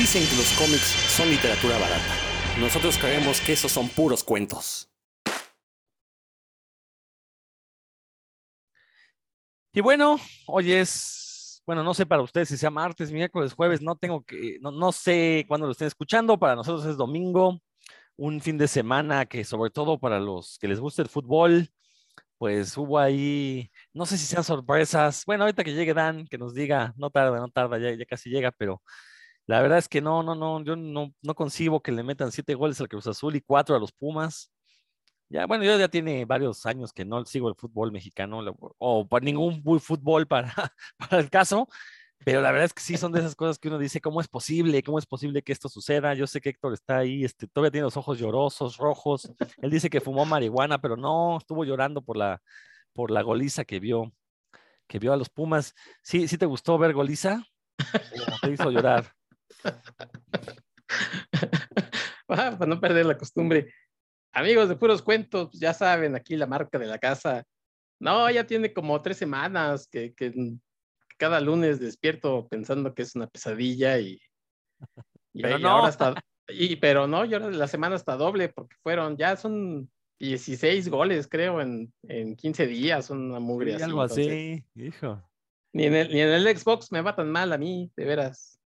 Dicen que los cómics son literatura barata. Nosotros creemos que esos son puros cuentos. Y bueno, hoy es, bueno, no sé para ustedes si sea martes, miércoles, jueves, no tengo que, no, no sé cuándo lo estén escuchando, para nosotros es domingo, un fin de semana que sobre todo para los que les gusta el fútbol, pues hubo ahí, no sé si sean sorpresas, bueno, ahorita que llegue Dan, que nos diga, no tarda, no tarda, ya, ya casi llega, pero la verdad es que no, no, no, yo no, no concibo que le metan siete goles al Cruz Azul y cuatro a los Pumas. Ya, bueno, yo ya tiene varios años que no sigo el fútbol mexicano o para ningún fútbol para, para el caso, pero la verdad es que sí son de esas cosas que uno dice, ¿cómo es posible? ¿Cómo es posible que esto suceda? Yo sé que Héctor está ahí, este, todavía tiene los ojos llorosos, rojos. Él dice que fumó marihuana, pero no, estuvo llorando por la, por la goliza que vio, que vio a los Pumas. ¿Sí, sí te gustó ver goliza? te hizo llorar? Ah, para no perder la costumbre. Amigos de puros cuentos, pues, ya saben, aquí la marca de la casa. No, ya tiene como tres semanas que, que cada lunes despierto pensando que es una pesadilla y, pero no. ahora está, y, pero no, yo la semana está doble porque fueron, ya son 16 goles, creo, en, en 15 días, una mugre así. Algo así, hijo. Ni en, el, ni en el Xbox me va tan mal a mí, de veras.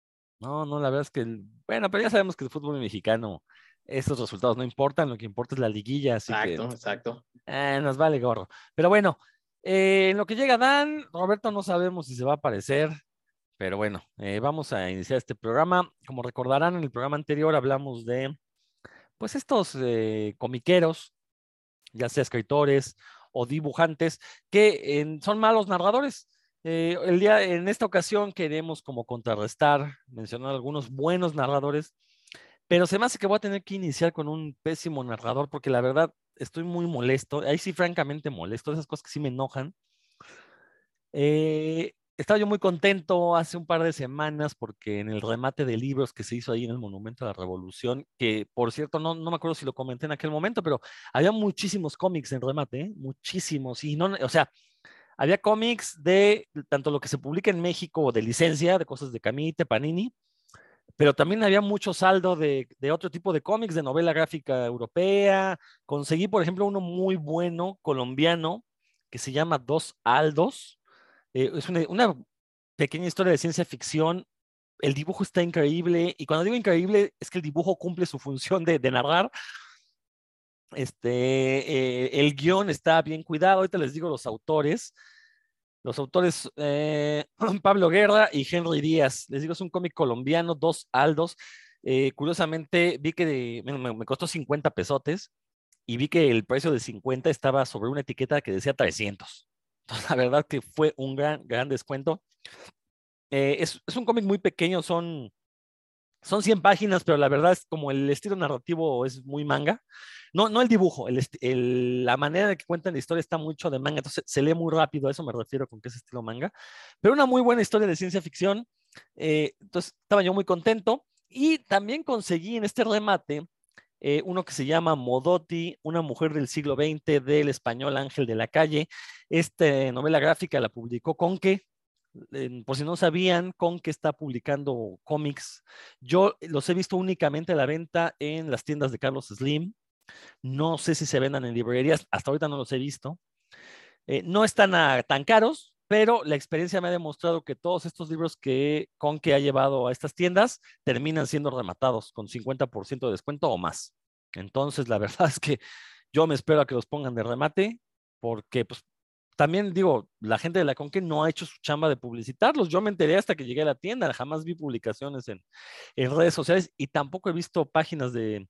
No, no, la verdad es que, bueno, pero ya sabemos que el fútbol mexicano estos resultados no importan, lo que importa es la liguilla. Así exacto, exacto. Eh, nos vale gorro. Pero bueno, eh, en lo que llega Dan, Roberto no sabemos si se va a aparecer, pero bueno, eh, vamos a iniciar este programa. Como recordarán, en el programa anterior hablamos de, pues, estos comiqueros, ya sea escritores o dibujantes, que son malos narradores. El día, en esta ocasión queremos como contrarrestar, mencionar algunos buenos narradores pero se me hace que voy a tener que iniciar con un pésimo narrador porque la verdad estoy muy molesto. Ahí sí, francamente molesto. Esas cosas que sí me enojan. Eh, estaba yo muy contento hace un par de semanas porque en el remate de libros que se hizo ahí en el Monumento a la Revolución, que por cierto, no, no me acuerdo si lo comenté en aquel momento, pero había muchísimos cómics en remate, ¿eh? muchísimos. Y no, o sea, había cómics de tanto lo que se publica en México de licencia, de cosas de Camite, Panini, pero también había mucho saldo de, otro tipo de cómics, de novela gráfica europea. Conseguí, por ejemplo, uno muy bueno colombiano que se llama Dos Aldos. Eh, es una, pequeña historia de ciencia ficción. El dibujo está increíble y cuando digo increíble es que el dibujo cumple su función de, narrar. Este, eh, el guion está bien cuidado. Ahorita les digo los autores. Los autores eh, Pablo Guerra y Henry Díaz. Les digo, es un cómic colombiano, dos aldos. Eh, curiosamente, vi que me, costó 50 pesotes y vi que el precio de 50 estaba sobre una etiqueta que decía 300. Entonces, la verdad que fue un gran, gran descuento. Es, es, un cómic muy pequeño, son son 100 páginas, pero la verdad es como el estilo narrativo es muy manga. No, no el dibujo, la manera de que cuentan la historia está mucho de manga, entonces se lee muy rápido, a eso me refiero con que es estilo manga. Pero una muy buena historia de ciencia ficción. Eh, entonces estaba yo muy contento. Y también conseguí en este remate eh, uno que se llama Modotti, una mujer del siglo XX del español Ángel de la Calle. Esta novela gráfica la publicó Conque, por si no sabían, con que está publicando cómics. Yo los he visto únicamente a la venta en las tiendas de Carlos Slim. No sé si se vendan en librerías, hasta ahorita no los he visto. Eh, no están tan caros, pero la experiencia me ha demostrado que todos estos libros que con que ha llevado a estas tiendas terminan siendo rematados con 50% de descuento o más. Entonces, la verdad es que yo me espero a que los pongan de remate porque pues, también digo, la gente de la Conque no ha hecho su chamba de publicitarlos. Yo me enteré hasta que llegué a la tienda, jamás vi publicaciones en, redes sociales y tampoco he visto páginas de,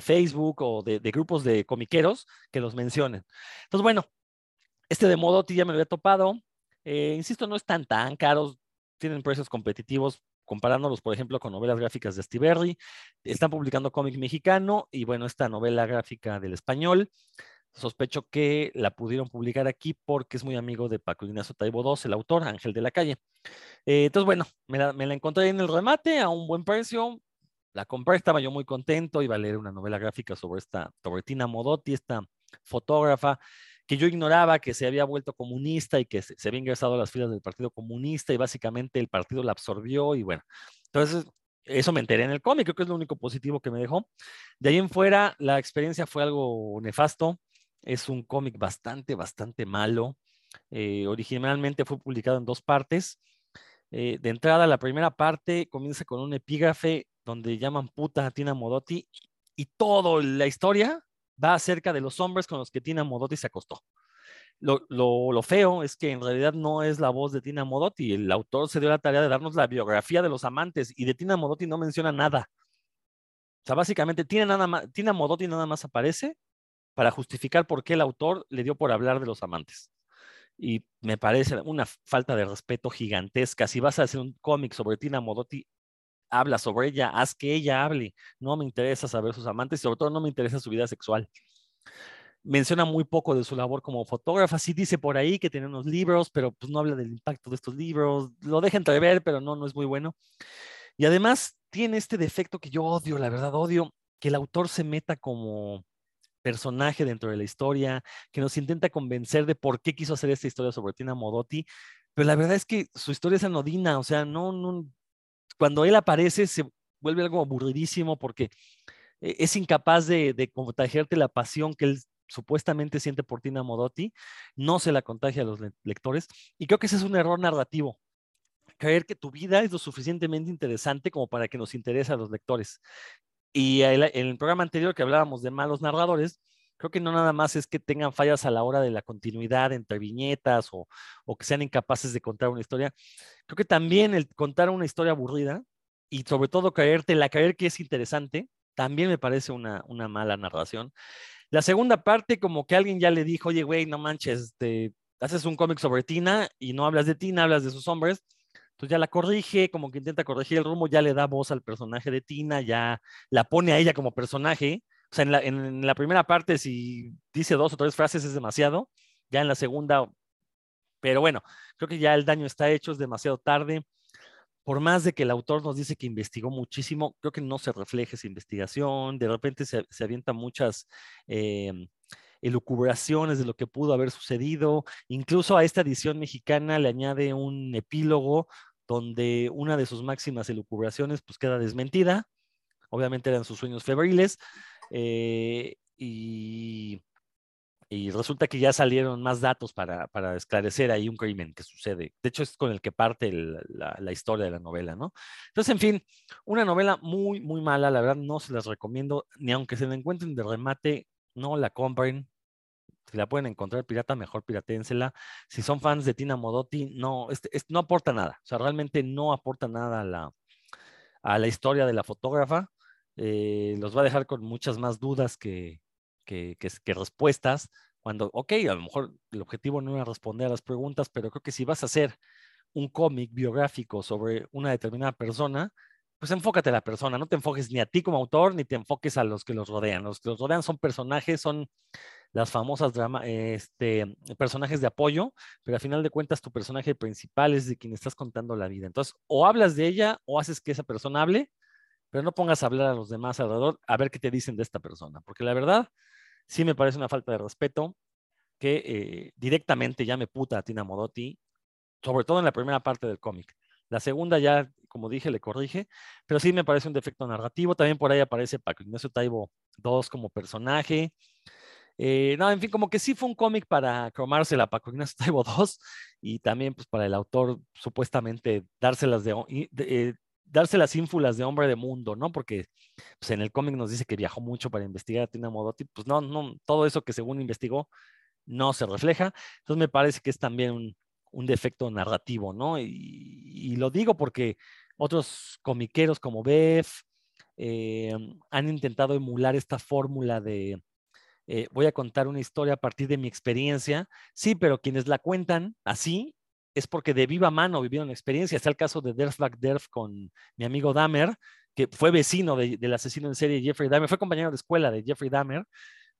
Facebook o de, grupos de comiqueros que los mencionen. Entonces, bueno, este de Modotti ya me lo había topado. Eh, insisto, no están tan caros, tienen precios competitivos comparándolos, por ejemplo, con novelas gráficas de Steve Están publicando cómic mexicano y bueno, esta novela gráfica del español sospecho que la pudieron publicar aquí porque es muy amigo de Paco Ignacio Taibo II, el autor, Ángel de la Calle. Eh, entonces, bueno, me la, encontré en el remate a un buen precio. La compré, estaba yo muy contento, iba a leer una novela gráfica sobre esta Torretina Modotti, esta fotógrafa que yo ignoraba que se había vuelto comunista y que se, se había ingresado a las filas del Partido Comunista y básicamente el partido la absorbió y bueno, entonces eso me enteré en el cómic, creo que es lo único positivo que me dejó. De ahí en fuera, la experiencia fue algo nefasto. Es un cómic bastante, bastante malo. Eh, originalmente fue publicado en dos partes. Eh, de entrada, la primera parte comienza con un epígrafe donde llaman puta a Tina Modotti y toda la historia va acerca de los hombres con los que Tina Modotti se acostó. Lo, lo, feo es que en realidad no es la voz de Tina Modotti. El autor se dio la tarea de darnos la biografía de los amantes y de Tina Modotti no menciona nada. O sea, básicamente Tina, nada más, Tina Modotti nada más aparece para justificar por qué el autor le dio por hablar de los amantes. Y me parece una falta de respeto gigantesca. Si vas a hacer un cómic sobre Tina Modotti, habla sobre ella, haz que ella hable. No me interesa saber sus amantes y sobre todo no me interesa su vida sexual menciona muy poco de su labor como fotógrafa. Sí dice por ahí que tiene unos libros, pero pues no habla del impacto de estos libros. Lo deja entrever, pero no, no es muy bueno. Y además tiene este defecto que yo odio, la verdad odio, que el autor se meta como personaje dentro de la historia, que nos intenta convencer de por qué quiso hacer esta historia sobre Tina Modotti, pero la verdad es que su historia es anodina, o sea, no, no, cuando él aparece se vuelve algo aburridísimo porque eh, es incapaz de, de contagiarte la pasión que él supuestamente siente por Tina Modotti, no se la contagia a los lectores. Y creo que ese es un error narrativo. Creer que tu vida es lo suficientemente interesante como para que nos interese a los lectores. Y en el programa anterior que hablábamos de malos narradores, creo que no nada más es que tengan fallas a la hora de la continuidad entre viñetas o, o que sean incapaces de contar una historia. Creo que también el contar una historia aburrida y sobre todo creerte, la creer que es interesante, también me parece una, una mala narración. La segunda parte, como que alguien ya le dijo, oye, güey, no manches, te haces un cómic sobre Tina y no hablas de Tina, hablas de sus hombres. Entonces ya la corrige, como que intenta corregir el rumbo, ya le da voz al personaje de Tina, ya la pone a ella como personaje. O sea, en la, primera parte, si dice dos o tres frases es demasiado. Ya en la segunda, pero bueno, creo que ya el daño está hecho, es demasiado tarde por más de que el autor nos dice que investigó muchísimo, creo que no se refleja esa investigación, de repente se, se avientan muchas eh, elucubraciones de lo que pudo haber sucedido, incluso a esta edición mexicana le añade un epílogo donde una de sus máximas elucubraciones pues queda desmentida, obviamente eran sus sueños febriles, eh, y resulta que ya salieron más datos para, para, esclarecer ahí un crimen que sucede. De hecho, es con el que parte la, la, historia de la novela, ¿no? Entonces, en fin, una novela muy, muy mala, la verdad no se las recomiendo, ni aunque se la encuentren de remate, no la compren. Si la pueden encontrar pirata, mejor piraténsela. Si son fans de Tina Modotti, no, este, este, no aporta nada. O sea, realmente no aporta nada a la, a la historia de la fotógrafa. Eh, los va a dejar con muchas más dudas que, que, respuestas, cuando, ok, a lo mejor el objetivo no era responder a las preguntas, pero creo que si vas a hacer un cómic biográfico sobre una determinada persona, pues enfócate a la persona, no te enfoques ni a ti como autor, ni te enfoques a los que los rodean. Los que los rodean son personajes, son las famosas drama, este, personajes de apoyo, pero al final de cuentas tu personaje principal es de quien estás contando la vida. Entonces, o hablas de ella o haces que esa persona hable, pero no pongas a hablar a los demás alrededor a ver qué te dicen de esta persona, porque la verdad, sí me parece una falta de respeto que eh, directamente llame puta a Tina Modotti, sobre todo en la primera parte del cómic. La segunda ya, como dije, le corrige, pero sí me parece un defecto narrativo. También por ahí aparece Paco Ignacio Taibo II como personaje. Eh, no, en fin, como que sí fue un cómic para cromársela a Paco Ignacio Taibo II y también pues para el autor supuestamente dárselas de, de, eh, darse las ínfulas de hombre de mundo, ¿no? Porque pues, en el cómic nos dice que viajó mucho para investigar a Tina Modotti, pues no, no, todo eso que según investigó no se refleja. Entonces me parece que es también un, un defecto narrativo, ¿no? Y, lo digo porque otros comiqueros como Bev eh, han intentado emular esta fórmula de eh, voy a contar una historia a partir de mi experiencia, sí, pero quienes la cuentan así es porque de viva mano vivieron experiencia. Está el caso de Derf Black Derf con mi amigo Dahmer, que fue vecino del asesino en serie Jeffrey Dahmer, fue compañero de escuela de Jeffrey Dahmer.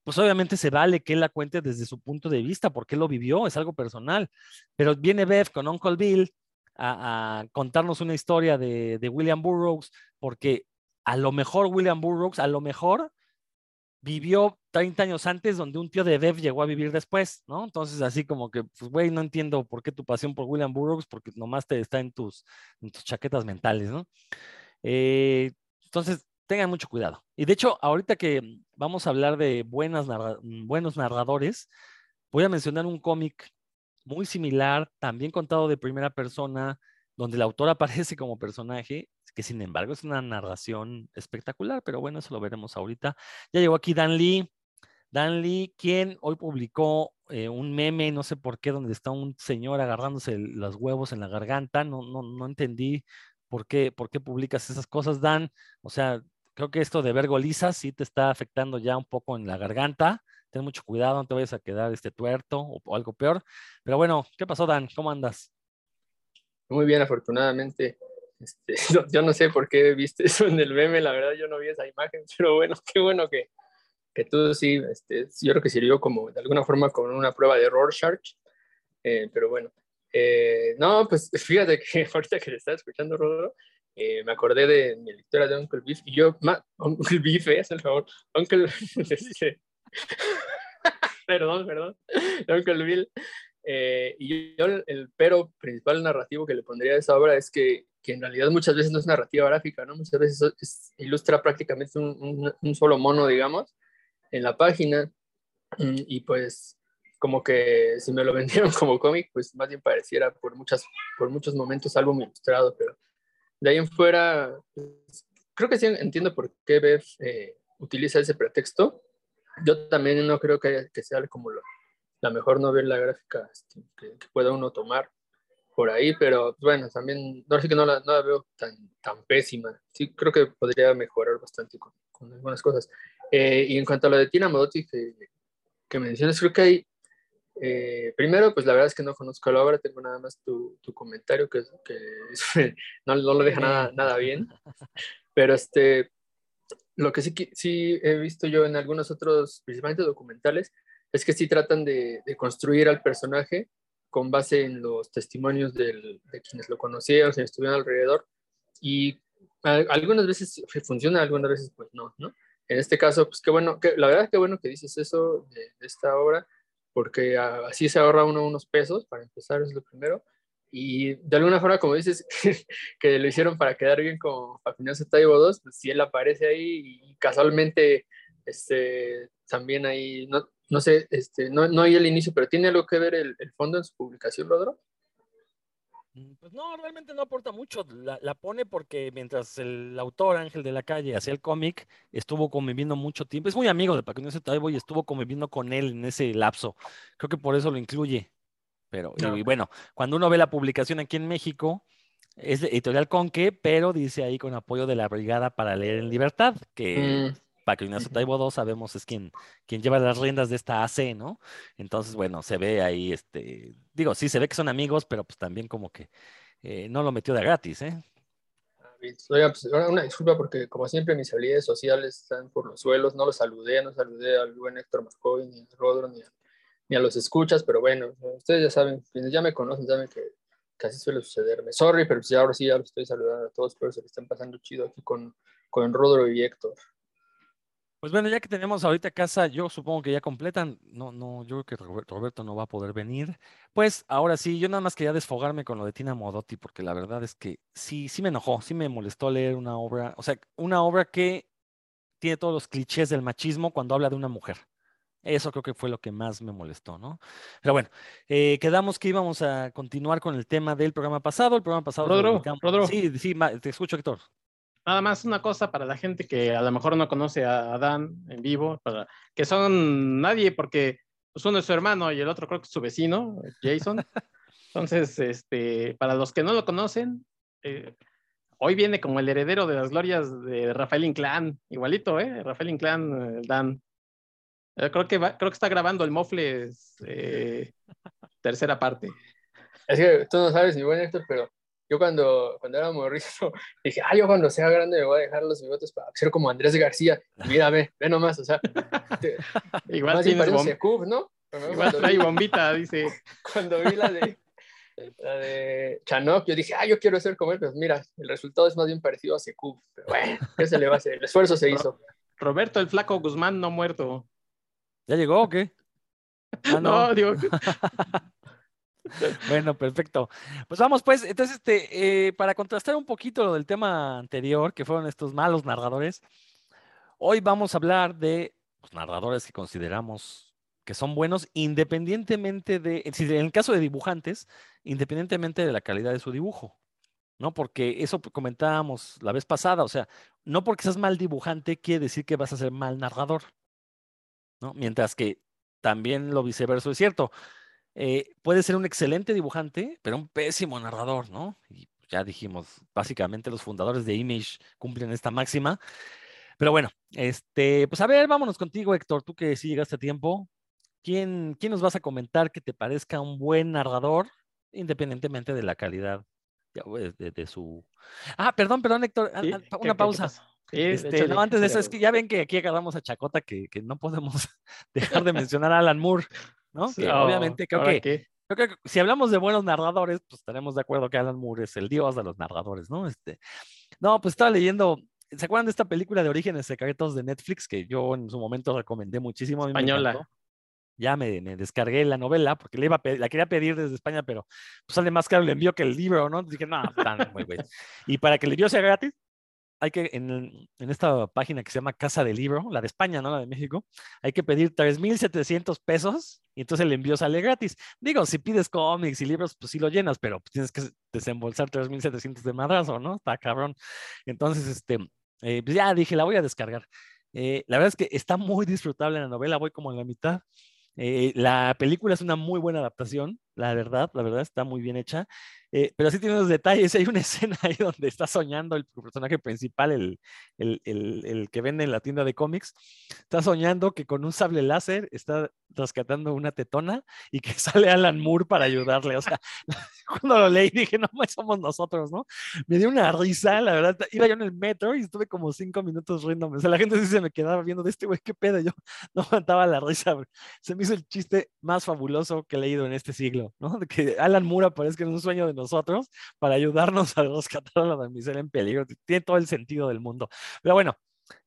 Pues obviamente se vale que él la cuente desde su punto de vista, porque lo vivió, es algo personal. Pero viene Bev con Uncle Bill a, contarnos una historia de, de William Burroughs, porque a lo mejor William Burroughs, a lo mejor vivió 30 años antes donde un tío de Bev llegó a vivir después, ¿no? Entonces, así como que, pues, güey, no entiendo por qué tu pasión por William Burroughs, porque nomás te está en tus, en tus chaquetas mentales, ¿no? Eh, entonces, tengan mucho cuidado. Y de hecho, ahorita que vamos a hablar de buenas buenos narradores, voy a mencionar un cómic muy similar, también contado de primera persona, donde el autor aparece como personaje, que sin embargo es una narración espectacular, pero bueno, eso lo veremos ahorita. Ya llegó aquí Dan Lee. Dan Lee, quien hoy publicó eh, un meme, no sé por qué, donde está un señor agarrándose los huevos en la garganta. No, no, no entendí por qué, por qué publicas esas cosas, Dan. O sea, creo que esto de ver golizas sí te está afectando ya un poco en la garganta. Ten mucho cuidado, no te vayas a quedar este tuerto o, algo peor. Pero bueno, ¿qué pasó, Dan? ¿Cómo andas? Muy bien, afortunadamente. Este, yo no sé por qué viste eso en el meme, la verdad yo no vi esa imagen, pero bueno, qué bueno que, que tú sí, este, yo creo que sirvió como de alguna forma como una prueba de Rorschach, eh, pero bueno, eh, no, pues fíjate que ahorita que le estaba escuchando, Rodro, eh, me acordé de mi lectura de Uncle Beef y yo, Uncle Beef, es el favor, Uncle, este, perdón, perdón, Uncle Bill, y yo el, pero principal narrativo que le pondría a esa obra es que, que, en realidad muchas veces no es narrativa gráfica, ¿no? Muchas veces ilustra prácticamente un, un, solo mono, digamos, en la página mm, y pues como que si me lo vendieron como cómic, pues más bien pareciera por, muchas, por muchos momentos muy ilustrado, pero de ahí en fuera, pues, creo que sí entiendo por qué Bev eh, utiliza ese pretexto. Yo también no creo que, que sea como la mejor novela gráfica este, que, pueda uno tomar por ahí, pero pues, bueno, también, no sé que no la, no la veo tan, tan pésima. Sí, creo que podría mejorar bastante con, con algunas cosas. Eh, y en cuanto a lo de Tina Modotti que, que mencionas, creo que hay, eh, primero, pues la verdad es que no conozco la obra, tengo nada más tu, tu comentario que, que no, no, lo deja nada, nada bien, pero este, lo que sí, sí he visto yo en algunos otros, principalmente documentales, es que sí tratan de, de construir al personaje con base en los testimonios del, de quienes lo conocieron, quienes estuvieron alrededor, y algunas veces funciona, algunas veces pues no, ¿no? En este caso, pues qué bueno, que, la verdad que bueno que dices eso de, esta obra, porque así se ahorra uno unos pesos, para empezar es lo primero, y de alguna forma, como dices, que lo hicieron para quedar bien con Facundo Taibo 2, pues si él aparece ahí y casualmente, este, también ahí, no, no sé, este, no, no hay el inicio, pero ¿tiene algo que ver el, el fondo en su publicación, Rodro? Mm, pues no, realmente no aporta mucho. La, pone porque mientras el autor Ángel de la Calle hacía el cómic, estuvo conviviendo mucho tiempo. Es muy amigo de Paco Taibo y estuvo conviviendo con él en ese lapso. Creo que por eso lo incluye. Pero, y, bueno, cuando uno ve la publicación aquí en México, es de editorial Conque, pero dice ahí con apoyo de la Brigada para Leer en Libertad, que mm. Paco Ignacio Taibo II sabemos es quien, quien lleva las riendas de esta AC, ¿no? Entonces, bueno, se ve ahí, este, digo, sí, se ve que son amigos, pero pues también como que eh, no lo metió de gratis, ¿eh? Oiga, pues, una disculpa porque como siempre mis habilidades sociales están por los suelos, no los saludé, no saludé al buen Héctor Marcoy, ni a Rodro, ni a, ni a los escuchas, pero bueno, ustedes ya saben, quienes ya me conocen saben que casi suele sucederme. Sorry, pero pues ahora sí ya los estoy saludando a todos, pero se le están pasando chido aquí con, con Rodro y Héctor. Pues bueno, ya que tenemos ahorita casa, yo supongo que ya completan. No, no, yo creo que Roberto no va a poder venir. Pues ahora sí, yo nada más quería desfogarme con lo de Tina Modotti, porque la verdad es que sí, sí me enojó, sí me molestó leer una obra, o sea, una obra que tiene todos los clichés del machismo cuando habla de una mujer. Eso creo que fue lo que más me molestó, ¿no? Pero bueno, eh, quedamos que íbamos a continuar con el tema del programa pasado. El programa pasado. Rodro, Rodro. Sí, sí, te escucho, Héctor. Nada más una cosa para la gente que a lo mejor no conoce a Dan en vivo, para, que son nadie porque pues uno es su hermano y el otro creo que es su vecino, Jason. Entonces, este, para los que no lo conocen, eh, hoy viene como el heredero de las glorias de Rafael Inclán, igualito, ¿eh? Rafael Inclán, eh, Dan. Eh, creo, que creo que está grabando el Mofles tercera parte. Es que tú no sabes, mi buen Héctor, pero yo cuando, cuando era morrito dije, ah, yo cuando sea grande me voy a dejar los bigotes para ser como Andrés García. Y mira, ve, ve nomás, o sea. Igual tienes bom... Cub, ¿no? Igual trae bombita, dice. Cuando vi la de, la de Chanok, yo dije, ah, yo quiero ser como él, pero mira, el resultado es más bien parecido a Secub. Pero bueno, ¿qué se le va a hacer? El esfuerzo se hizo. Roberto el Flaco Guzmán no muerto. ¿Ya llegó o qué? Ah, no. no, digo. Bueno, perfecto. Pues vamos, pues, entonces, este, eh, para contrastar un poquito lo del tema anterior, que fueron estos malos narradores, hoy vamos a hablar de los narradores que consideramos que son buenos independientemente de, en el caso de dibujantes, independientemente de la calidad de su dibujo. ¿no? Porque eso comentábamos la vez pasada, o sea, no porque seas mal dibujante quiere decir que vas a ser mal narrador, ¿no? Mientras que también lo viceverso es cierto. Eh, puede ser un excelente dibujante, pero un pésimo narrador, ¿no? Y ya dijimos, básicamente los fundadores de Image cumplen esta máxima. Pero bueno, este, pues a ver, vámonos contigo, Héctor, tú que sí llegaste a tiempo. ¿Quién, ¿Quién nos vas a comentar que te parezca un buen narrador, independientemente de la calidad de, su. Ah, perdón, perdón, Héctor, una pausa. Este, no, antes de eso, es que ya ven que aquí agarramos a Chacota que, que no podemos dejar de mencionar a Alan Moore, ¿no? Que obviamente creo que, creo que si hablamos de buenos narradores, pues estaremos de acuerdo que Alan Moore es el dios de los narradores, ¿no? Este, no, pues estaba leyendo, ¿se acuerdan de esta película de Orígenes Secretos de Netflix que yo en su momento recomendé muchísimo? Española ya me, descargué la novela porque le iba la quería pedir desde España, pero pues sale más caro el envío que el libro, ¿no? Dije, no, tan muy güey. Y para que el envío sea gratis, hay que, en, en, esta página que se llama Casa del Libro, la de España, no la de México, hay que pedir 3.700 pesos y entonces el envío sale gratis. Digo, si pides cómics y libros, pues sí lo llenas, pero pues tienes que desembolsar 3.700 de madrazo, ¿no? Está cabrón. Entonces, este, eh, pues ya dije, la voy a descargar. Eh, la verdad es que está muy disfrutable la novela, voy como en la mitad. Eh, la película es una muy buena adaptación, la verdad, la verdad está muy bien hecha. Eh, pero sí tiene unos detalles. Hay una escena ahí donde está soñando el personaje principal, el, el, el, que vende en la tienda de cómics. Está soñando que con un sable láser está rescatando una tetona y que sale Alan Moore para ayudarle. O sea, cuando lo leí dije, no, somos nosotros, ¿no? Me dio una risa, la verdad. Iba yo en el metro y estuve como cinco minutos riéndome. O sea, la gente sí se me quedaba viendo de este güey, qué pedo. Yo no aguantaba la risa. Se me hizo el chiste más fabuloso que he leído en este siglo, ¿no? De que Alan Moore aparezca en un sueño de nosotros para ayudarnos a rescatar a la damisela en peligro. Tiene todo el sentido del mundo. Pero bueno,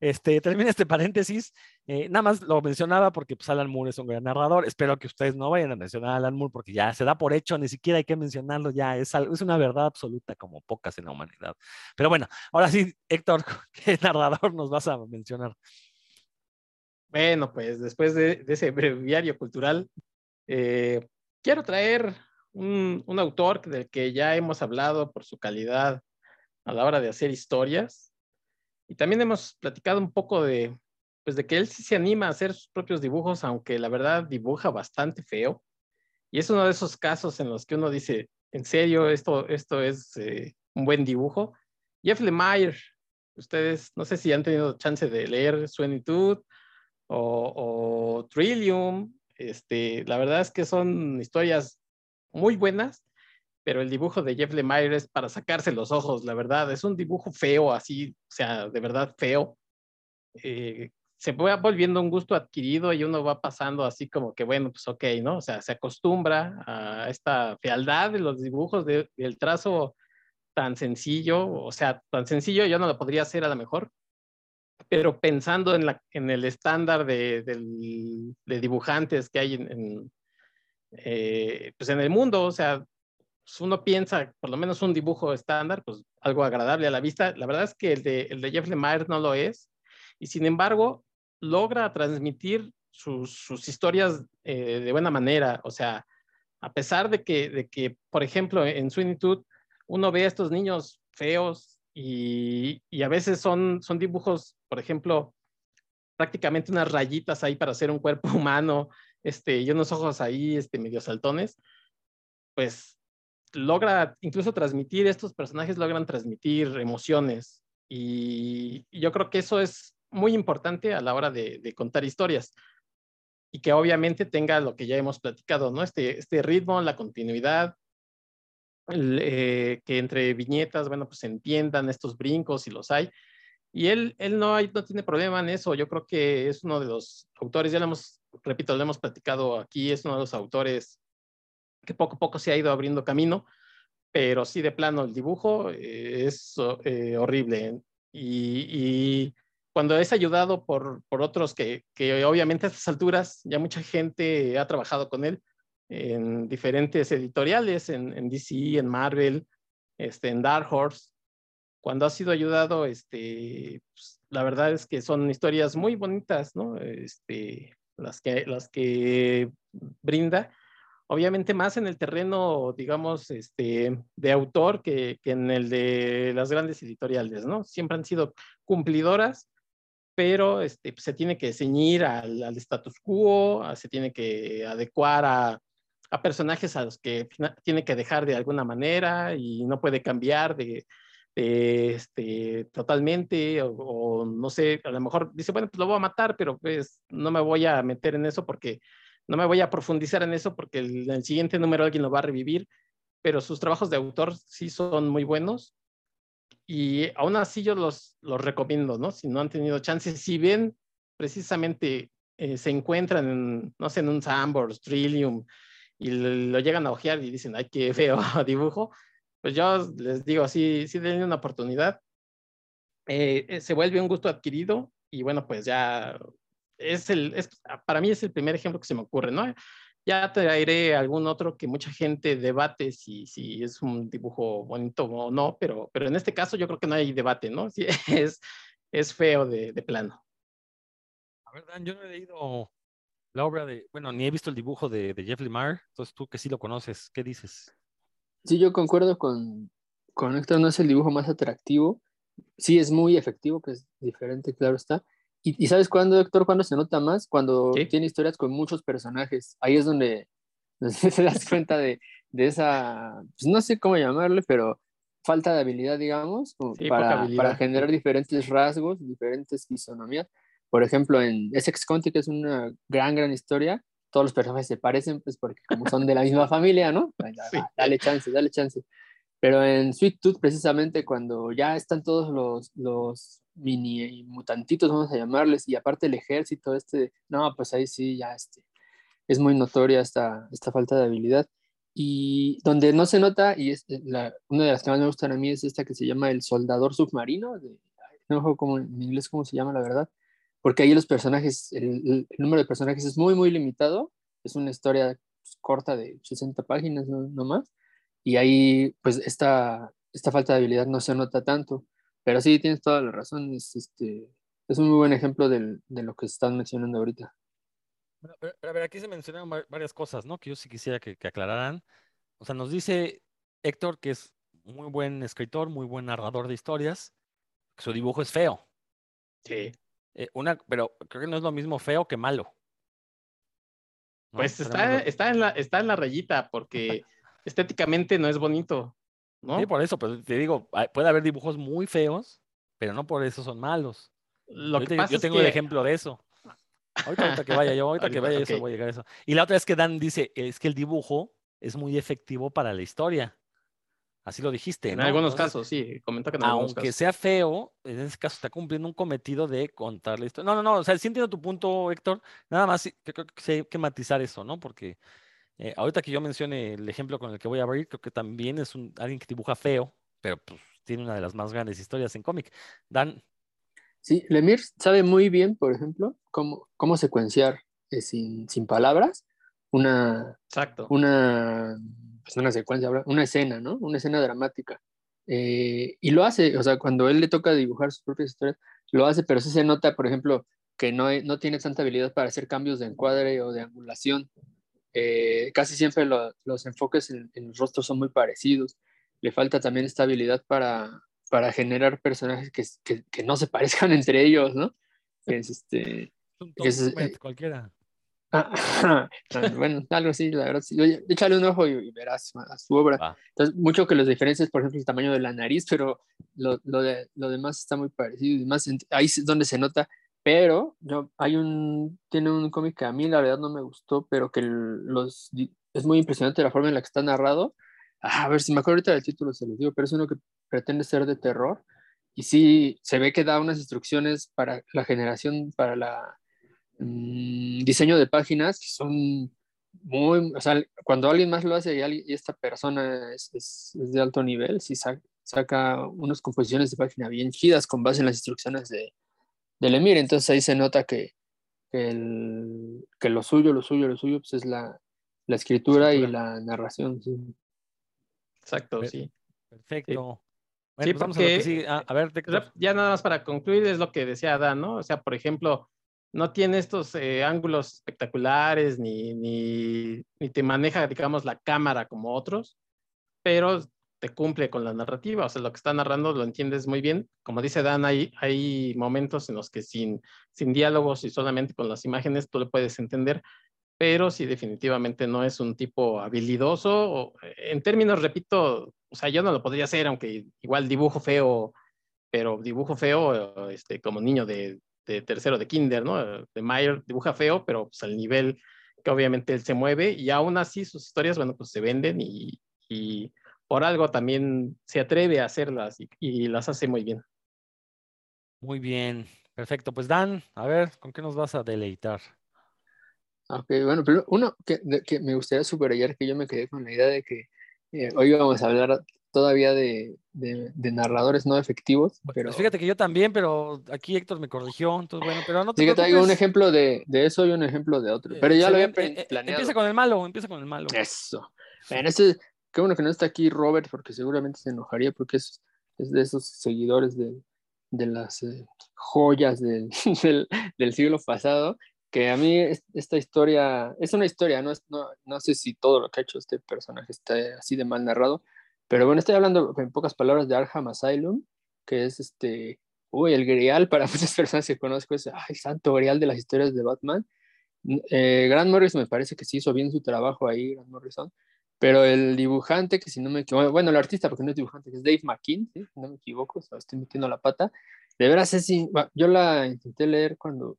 este, termina este paréntesis. Eh, nada más lo mencionaba porque pues, Alan Moore es un gran narrador. Espero que ustedes no vayan a mencionar a Alan Moore porque ya se da por hecho, ni siquiera hay que mencionarlo, ya es, es una verdad absoluta como pocas en la humanidad. Pero bueno, ahora sí, Héctor, ¿qué narrador nos vas a mencionar? Bueno, pues después de, ese breviario cultural, eh, quiero traer un, autor del que ya hemos hablado por su calidad a la hora de hacer historias. Y también hemos platicado un poco de, pues de que él sí se anima a hacer sus propios dibujos, aunque la verdad dibuja bastante feo. Y es uno de esos casos en los que uno dice, en serio, esto, esto es eh, un buen dibujo. Jeff Lemire, ustedes no sé si han tenido chance de leer Suenitud o, o Trillium. Este, la verdad es que son historias muy buenas, pero el dibujo de Jeff Lemire es para sacarse los ojos, la verdad. Es un dibujo feo, así, o sea, de verdad feo. Eh, se va volviendo un gusto adquirido y uno va pasando así como que, bueno, pues ok, ¿no? O sea, se acostumbra a esta fealdad de los dibujos, del trazo tan sencillo, o sea, tan sencillo yo no lo podría hacer a lo mejor, pero pensando en, la, en el estándar de, de dibujantes que hay en, eh, pues en el mundo, o sea, pues uno piensa, por lo menos un dibujo estándar, pues algo agradable a la vista. La verdad es que el de, el de Jeff Lemire no lo es, y sin embargo, logra transmitir sus, sus historias eh, de buena manera. O sea, a pesar de que, de que por ejemplo, en Sweeney uno ve a estos niños feos y, a veces son, son dibujos, por ejemplo, prácticamente unas rayitas ahí para hacer un cuerpo humano este, y unos ojos ahí este, medio saltones, pues logra incluso transmitir, estos personajes logran transmitir emociones y, yo creo que eso es muy importante a la hora de, contar historias y que obviamente tenga lo que ya hemos platicado, ¿no? Este, este ritmo, la continuidad, eh, que entre viñetas, bueno, pues entiendan estos brincos y los hay. Y él, él no, hay, no tiene problema en eso. Yo creo que es uno de los autores, ya lo hemos repito, lo hemos platicado aquí, es uno de los autores que poco a poco se ha ido abriendo camino, pero sí de plano el dibujo eh, es eh, horrible. Y, cuando es ayudado por, por otros que, que, obviamente a estas alturas ya mucha gente ha trabajado con él, en diferentes editoriales, en, en, DC, en Marvel, este, en Dark Horse. Cuando ha sido ayudado, este, pues, la verdad es que son historias muy bonitas, ¿no? Este, las, que, las que brinda. Obviamente más en el terreno, digamos, este, de autor que, que en el de las grandes editoriales, ¿no? Siempre han sido cumplidoras, pero este, pues, se tiene que ceñir al, al, status quo, se tiene que adecuar a, a, personajes a los que tiene que dejar de alguna manera y no puede cambiar de, de este, totalmente, o, o, no sé, a lo mejor dice, bueno, pues lo voy a matar, pero pues no me voy a meter en eso porque no me voy a profundizar en eso porque el, el siguiente número alguien lo va a revivir, pero sus trabajos de autor sí son muy buenos y aún así yo los, los recomiendo, ¿no? Si no han tenido chances, si ven precisamente eh, se encuentran en, no sé, en un Sambors, Trillium, y lo, llegan a ojear y dicen, ay, qué feo dibujo, pues yo les digo, sí, sí denle una oportunidad. Eh, se vuelve un gusto adquirido y bueno, pues ya es el, es, para mí es el primer ejemplo que se me ocurre, ¿no? Ya traeré algún otro que mucha gente debate si, si es un dibujo bonito o no, pero, pero en este caso yo creo que no hay debate, ¿no? Sí, es, es feo de, de plano. A ver, Dan, yo no he leído la obra de, bueno, ni he visto el dibujo de, de Jeff Lemire, entonces tú que sí lo conoces, ¿qué dices? Sí, yo concuerdo con, con Héctor, no es el dibujo más atractivo, sí es muy efectivo, que es diferente, claro está, ¿Y, ¿Y, sabes cuándo, Héctor, cuándo se nota más? Cuando ¿Sí? tiene historias con muchos personajes. Ahí es donde, donde te das cuenta de, de esa, pues no sé cómo llamarle, pero falta de habilidad, digamos, Sí, para, habilidad. para generar diferentes rasgos, diferentes fisonomías. Por ejemplo, en Essex County, que es una gran, gran historia, todos los personajes se parecen, pues porque como son de la misma familia, ¿no? Sí. Dale chance, dale chance. Pero en Sweet Tooth, precisamente, cuando ya están todos los, los mini mutantitos, vamos a llamarles, y aparte el ejército, este, no, pues ahí sí, ya este, es muy notoria esta, esta falta de habilidad. Y donde no se nota, y es la, una de las que más me gustan a mí es esta que se llama El Soldador Submarino, de, no acuerdo cómo, en inglés cómo se llama, la verdad, porque ahí los personajes, el, el, número de personajes es muy, muy limitado, es una historia pues, corta de 60 páginas, no, no más, y ahí pues esta, esta falta de habilidad no se nota tanto. Pero sí, tienes toda la razón. Es, este, es un muy buen ejemplo del, de lo que están mencionando ahorita. Pero, pero, pero, a ver, aquí se mencionaron varias cosas, ¿no? Que yo sí quisiera que, que, aclararan. O sea, nos dice Héctor que es muy buen escritor, muy buen narrador de historias, que su dibujo es feo. Sí. Eh, una, pero creo que no es lo mismo feo que malo. ¿no? Pues está, está, en la, está en la rayita, porque estéticamente no es bonito. ¿no? Sí, por eso, pero te digo, puede haber dibujos muy feos, pero no por eso son malos. Lo yo, que te, pasa yo tengo es el ejemplo de eso. Ahorita, ahorita que vaya yo, ahorita, ahorita que vaya okay. eso voy a llegar a eso. Y la otra es que Dan dice, es que el dibujo es muy efectivo para la historia. Así lo dijiste. En ¿no? algunos Entonces, casos, sí, comenta que en Aunque casos. sea feo, en ese caso está cumpliendo un cometido de contar la historia. No, no, no, o sea, sí entiendo tu punto, Héctor. Nada más creo que hay que matizar eso, ¿no? Porque eh, ahorita que yo mencione el ejemplo con el que voy a abrir, creo que también es un, alguien que dibuja feo, pero pues tiene una de las más grandes historias en cómic. Dan. Sí, Lemire sabe muy bien, por ejemplo, cómo, cómo secuenciar eh, sin, sin, palabras una, Exacto. una, pues una secuencia, una escena, ¿no? Una escena dramática. Eh, y lo hace, o sea, cuando él le toca dibujar sus propias historias, lo hace, pero sí se nota, por ejemplo, que no, no tiene tanta habilidad para hacer cambios de encuadre o de angulación. Eh, casi siempre lo, los enfoques en, en, los rostros son muy parecidos. Le falta también esta habilidad para, para generar personajes que, que, que no se parezcan entre ellos, ¿no? Es este. Es, eh, cualquiera. Ah, bueno, algo así, la verdad. Sí. Oye, échale un ojo y, y verás a su obra. Ah. Entonces, mucho que los diferencias, por ejemplo, el tamaño de la nariz, pero lo, lo, de, lo demás está muy parecido. Y más, ahí es donde se nota. Pero yo, hay un, tiene un cómic que a mí la verdad no me gustó, pero que los, es muy impresionante la forma en la que está narrado. Ah, a ver si me acuerdo ahorita del título, se los digo, pero es uno que pretende ser de terror. Y sí, se ve que da unas instrucciones para la generación, para la mmm, diseño de páginas que son muy, o sea, cuando alguien más lo hace y, alguien, y esta persona es, es, es, de alto nivel, sí saca, saca unas composiciones de página bien chidas con base en las instrucciones de, del Emir. Entonces ahí se nota que, que, el, que lo suyo, lo suyo, lo suyo, pues es la, la escritura, y la narración. sí. Exacto, sí. Perfecto. Bueno, Sí, pues vamos a lo que sigue. Ah, a ver, Ya nada más para concluir, es lo que decía Dan, ¿no? O sea, por ejemplo, no tiene estos eh, ángulos espectaculares ni, ni, ni te maneja, digamos, la cámara como otros, pero te cumple con la narrativa. O sea, lo que está narrando lo entiendes muy bien. Como dice Dan, hay, hay momentos en los que sin, sin diálogos y solamente con las imágenes tú lo puedes entender, pero sí definitivamente no es un tipo habilidoso. en términos, repito, o sea, yo no lo podría hacer, aunque igual dibujo feo pero dibujo feo, este, como niño de, de tercero de kinder, ¿no? De Mayer dibuja feo, pero pues al nivel que obviamente él se mueve y aún así sus historias, bueno, pues se venden y, y por algo también se atreve a hacerlas y, y las hace muy bien. Muy bien. Perfecto. Pues Dan, a ver, ¿con qué nos vas a deleitar? Ok, bueno, pero uno que me gustaría subrayar que yo me quedé con la idea de que eh, hoy vamos a hablar todavía de, de- de narradores no efectivos, pero Pues fíjate que yo también, pero aquí Héctor me corrigió, entonces bueno, pero no te sí que traigo un ejemplo de, de eso y un ejemplo de otro, pero ya lo había eh, eh, planeado. Empieza con el malo, empieza con el malo. Eso. Bueno, este, qué bueno que no está aquí Robert, porque seguramente se enojaría, porque es, es de esos seguidores de, de las eh, joyas del, del, del siglo pasado, que a mí es- esta historia, es una historia, no, es, no, no sé si todo lo que ha hecho este personaje está así de mal narrado, pero bueno, estoy hablando en pocas palabras de Arkham Asylum, que es este, uy, el grial para muchas personas que conozco, es ay, santo grial de las historias de Batman. Eh, Grant Morrison me parece que sí hizo bien su trabajo ahí, Grant Morrison, pero el dibujante, que si no me equivoco, bueno, el artista, porque no es dibujante, que es Dave McKean, ¿sí? si no me equivoco, o sea, estoy metiendo la pata, de veras es, yo la intenté leer cuando,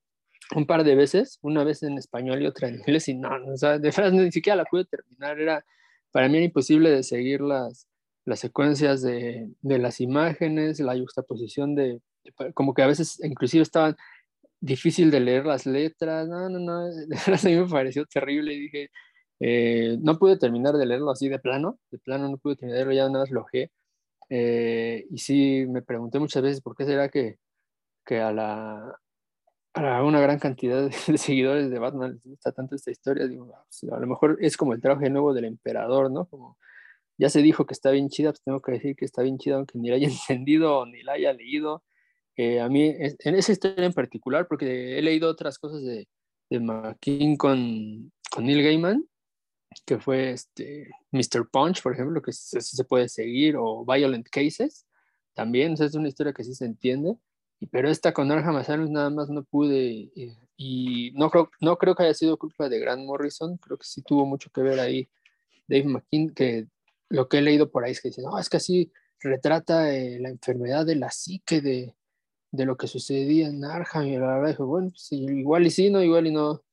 un par de veces, una vez en español y otra en inglés, y no, no, o sea, de veras ni siquiera la pude terminar, era, para mí era imposible de seguir las, las secuencias de, de las imágenes, la juxtaposición de, de- como que a veces inclusive estaban difícil de leer las letras, no, no, no, a mí me pareció terrible y dije, eh, no pude terminar de leerlo así de plano, de plano no pude terminar de leerlo, ya nada más lo. Eh, y sí, me pregunté muchas veces por qué será que, que a, la, a una gran cantidad de, de seguidores de Batman les gusta tanto esta historia. Digo, "Ah, pues, a lo mejor es como el traje nuevo del emperador, ¿no? Como ya se dijo que está bien chida, pues tengo que decir que está bien chida, aunque ni la haya entendido ni la haya leído. Eh, a mí, en esa historia en particular, porque he leído otras cosas de, de McKean con, con Neil Gaiman, que fue este, Mr. Punch, por ejemplo, que se, se puede seguir, o Violent Cases, también, o sea, es una historia que sí se entiende, pero esta con Arkham Asylum nada más no pude, y, y no, creo, no creo que haya sido culpa de Grant Morrison, creo que sí tuvo mucho que ver ahí Dave McKean, que lo que he leído por ahí es que dice, no, es que así retrata eh, la enfermedad de la psique de, de lo que sucedía en Arkham, y la verdad dije, bueno, pues, igual y sí, no, igual y no,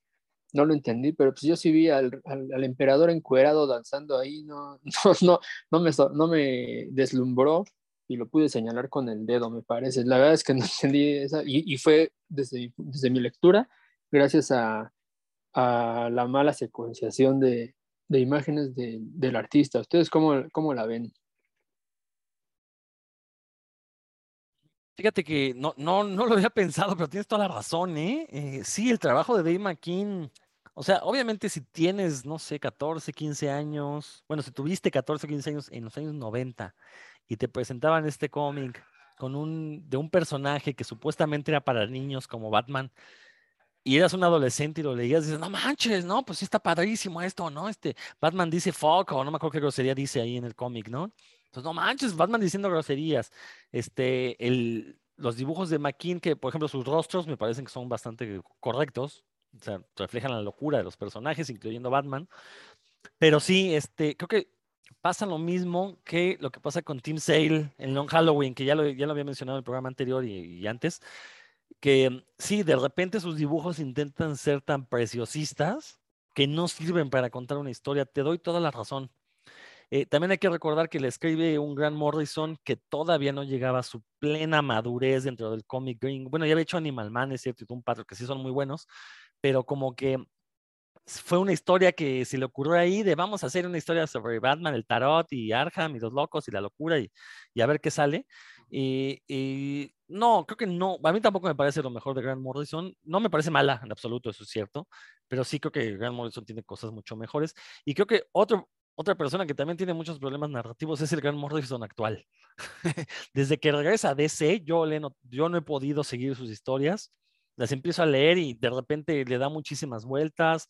no lo entendí, pero pues yo sí vi al, al, emperador encuerado danzando ahí, no, no, no, no, me, no me deslumbró y lo pude señalar con el dedo, me parece. La verdad es que no entendí esa, y, y fue desde, desde mi lectura, gracias a, a la mala secuenciación de, de imágenes de- del artista. ¿Ustedes cómo, cómo la ven? Fíjate que no, no, no lo había pensado, pero tienes toda la razón, ¿eh? Eh, sí, el trabajo de Dave McKean, o sea, obviamente si tienes, no sé, 14, 15 años, bueno, si tuviste 14, 15 años en los años 90 y te presentaban este cómic con un, de un personaje que supuestamente era para niños como Batman, y eras un adolescente y lo leías y dices, no manches, no, pues sí está padrísimo esto, ¿no? Este, Batman dice fuck, o no me acuerdo qué grosería dice ahí en el cómic, ¿no? Entonces, no manches, Batman diciendo groserías. Este, el, los dibujos de McKean, que por ejemplo sus rostros me parecen que son bastante correctos, o sea, reflejan la locura de los personajes, incluyendo Batman. Pero sí, este, creo que pasa lo mismo que lo que pasa con Team Sale en Long Halloween, que ya lo, ya lo había mencionado en el programa anterior y, y antes, que sí, de repente sus dibujos intentan ser tan preciosistas que no sirven para contar una historia. Te doy toda la razón. Eh, también hay que recordar que le escribe un gran Morrison que todavía no llegaba a su plena madurez dentro del cómic green. Bueno, ya había hecho Animal Man, cierto, y un Patrol, que sí son muy buenos, pero como que fue una historia que se le ocurrió ahí de vamos a hacer una historia sobre Batman, el tarot y Arkham y los locos y la locura y, y a ver qué sale. Y, no, creo que no. A mí tampoco me parece lo mejor de Grant Morrison. No me parece mala en absoluto, eso es cierto. Pero sí creo que Grant Morrison tiene cosas mucho mejores. Y creo que otro, otra persona que también tiene muchos problemas narrativos es el Grant Morrison actual. Desde que regresa a DC, yo, no, yo no he podido seguir sus historias. Las empiezo a leer y de repente le da muchísimas vueltas.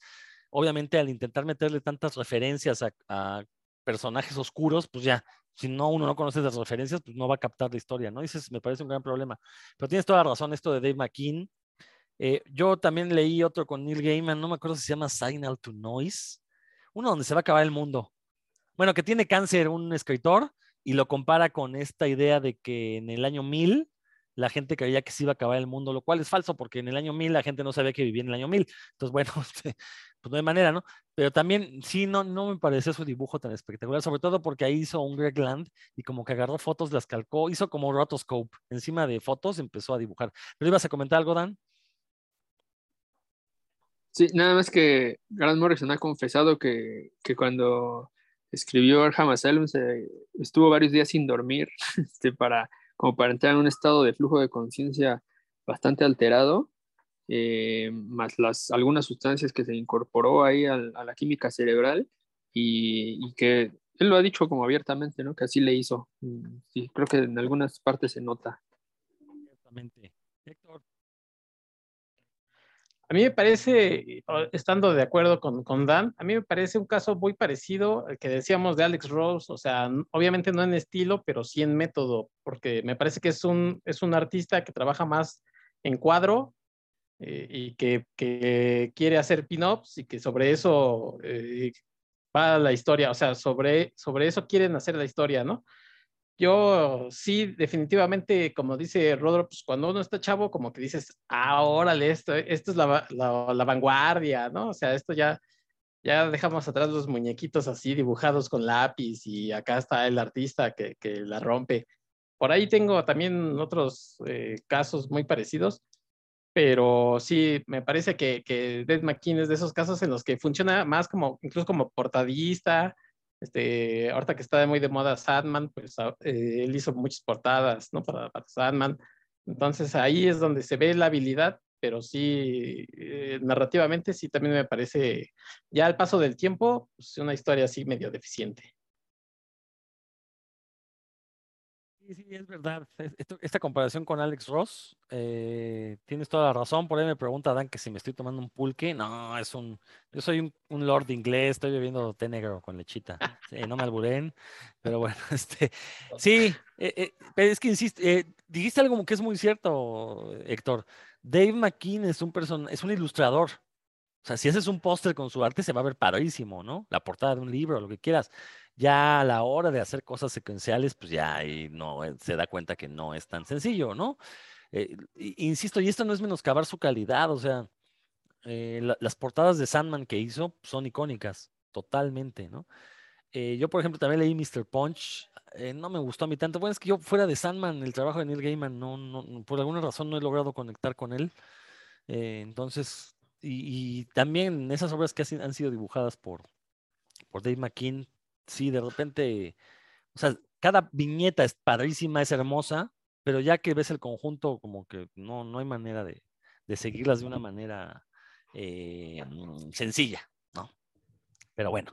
Obviamente, al intentar meterle tantas referencias a, a personajes oscuros, pues ya, si no uno no conoce las referencias, pues no va a captar la historia, ¿no? Dices, me parece un gran problema. Pero tienes toda la razón, esto de Dave McKean. Eh, yo también leí otro con Neil Gaiman, no me acuerdo si se llama Signal to Noise, uno donde se va a acabar el mundo. Bueno, que tiene cáncer un escritor y lo compara con esta idea de que en el año 1000 la gente creía que se iba a acabar el mundo, lo cual es falso porque en el año 1000 la gente no sabía que vivía en el año 1000. Entonces, bueno, este, pues no hay manera, ¿no? Pero también, sí, no, no me pareció su dibujo tan espectacular, sobre todo porque ahí hizo un Greg Land y como que agarró fotos, las calcó, hizo como rotoscope, encima de fotos empezó a dibujar. ¿Pero ibas a comentar algo, Dan? Sí, nada más que Grant Morrison ha confesado que, que cuando escribió Arkham Asylum se, estuvo varios días sin dormir este, para, como para entrar en un estado de flujo de conciencia bastante alterado eh, más las, algunas sustancias que se incorporó ahí a, a la química cerebral y, y, que él lo ha dicho como abiertamente, ¿no? Que así le hizo. Sí, creo que en algunas partes se nota. Exactamente. Héctor. A mí me parece, estando de acuerdo con, con, Dan, a mí me parece un caso muy parecido al que decíamos de Alex Rose, o sea, obviamente no en estilo, pero sí en método, porque me parece que es un, es un artista que trabaja más en cuadro eh, y que, que, quiere hacer pin-ups y que sobre eso eh, va la historia, o sea, sobre, sobre eso quieren hacer la historia, ¿no? Yo sí, definitivamente, como dice Rodro, pues cuando uno está chavo, como que dices, ah, órale, esto, esto es la, la, la vanguardia, ¿no? O sea, esto ya, ya dejamos atrás los muñequitos así dibujados con lápiz y acá está el artista que, que la rompe. Por ahí tengo también otros eh, casos muy parecidos, pero sí, me parece que, que Dead McKean es de esos casos en los que funciona más como, incluso como portadista. Este, ahorita que está muy de moda Sadman, pues eh, él hizo muchas portadas, ¿no? Para, para, Sadman. Entonces ahí es donde se ve la habilidad, pero sí, eh, narrativamente sí también me parece, ya al paso del tiempo, pues una historia así medio deficiente. Sí, sí, es verdad. Esta comparación con Alex Ross, eh, tienes toda la razón. Por ahí me pregunta Dan que si me estoy tomando un pulque. No, es un. Yo soy un, lord inglés, estoy bebiendo té negro con lechita. Sí, no me alburen, pero bueno, este. Sí, eh, eh, pero es que insisto, dijiste algo que es muy cierto, Héctor. Dave McKean es un, person es un ilustrador. O sea, si haces un póster con su arte, se va a ver padrísimo, ¿no? La portada de un libro, lo que quieras ya a la hora de hacer cosas secuenciales, pues ya ahí no eh, se da cuenta que no es tan sencillo, ¿no? Eh, insisto, y esto no es menoscabar su calidad, o sea, eh, la, las portadas de Sandman que hizo son icónicas, totalmente, ¿no? Yo, por ejemplo, también leí Mr. Punch, no me gustó a mí tanto. Bueno, es que yo fuera de Sandman, el trabajo de Neil Gaiman, no, no, por alguna razón no he logrado conectar con él. entonces, y, y, también esas obras que han sido dibujadas por, por Dave McKean, sí, de repente, o sea, cada viñeta es padrísima, es hermosa, pero ya que ves el conjunto, como que no, no hay manera de, de seguirlas de una manera eh, sencilla, ¿no? Pero bueno.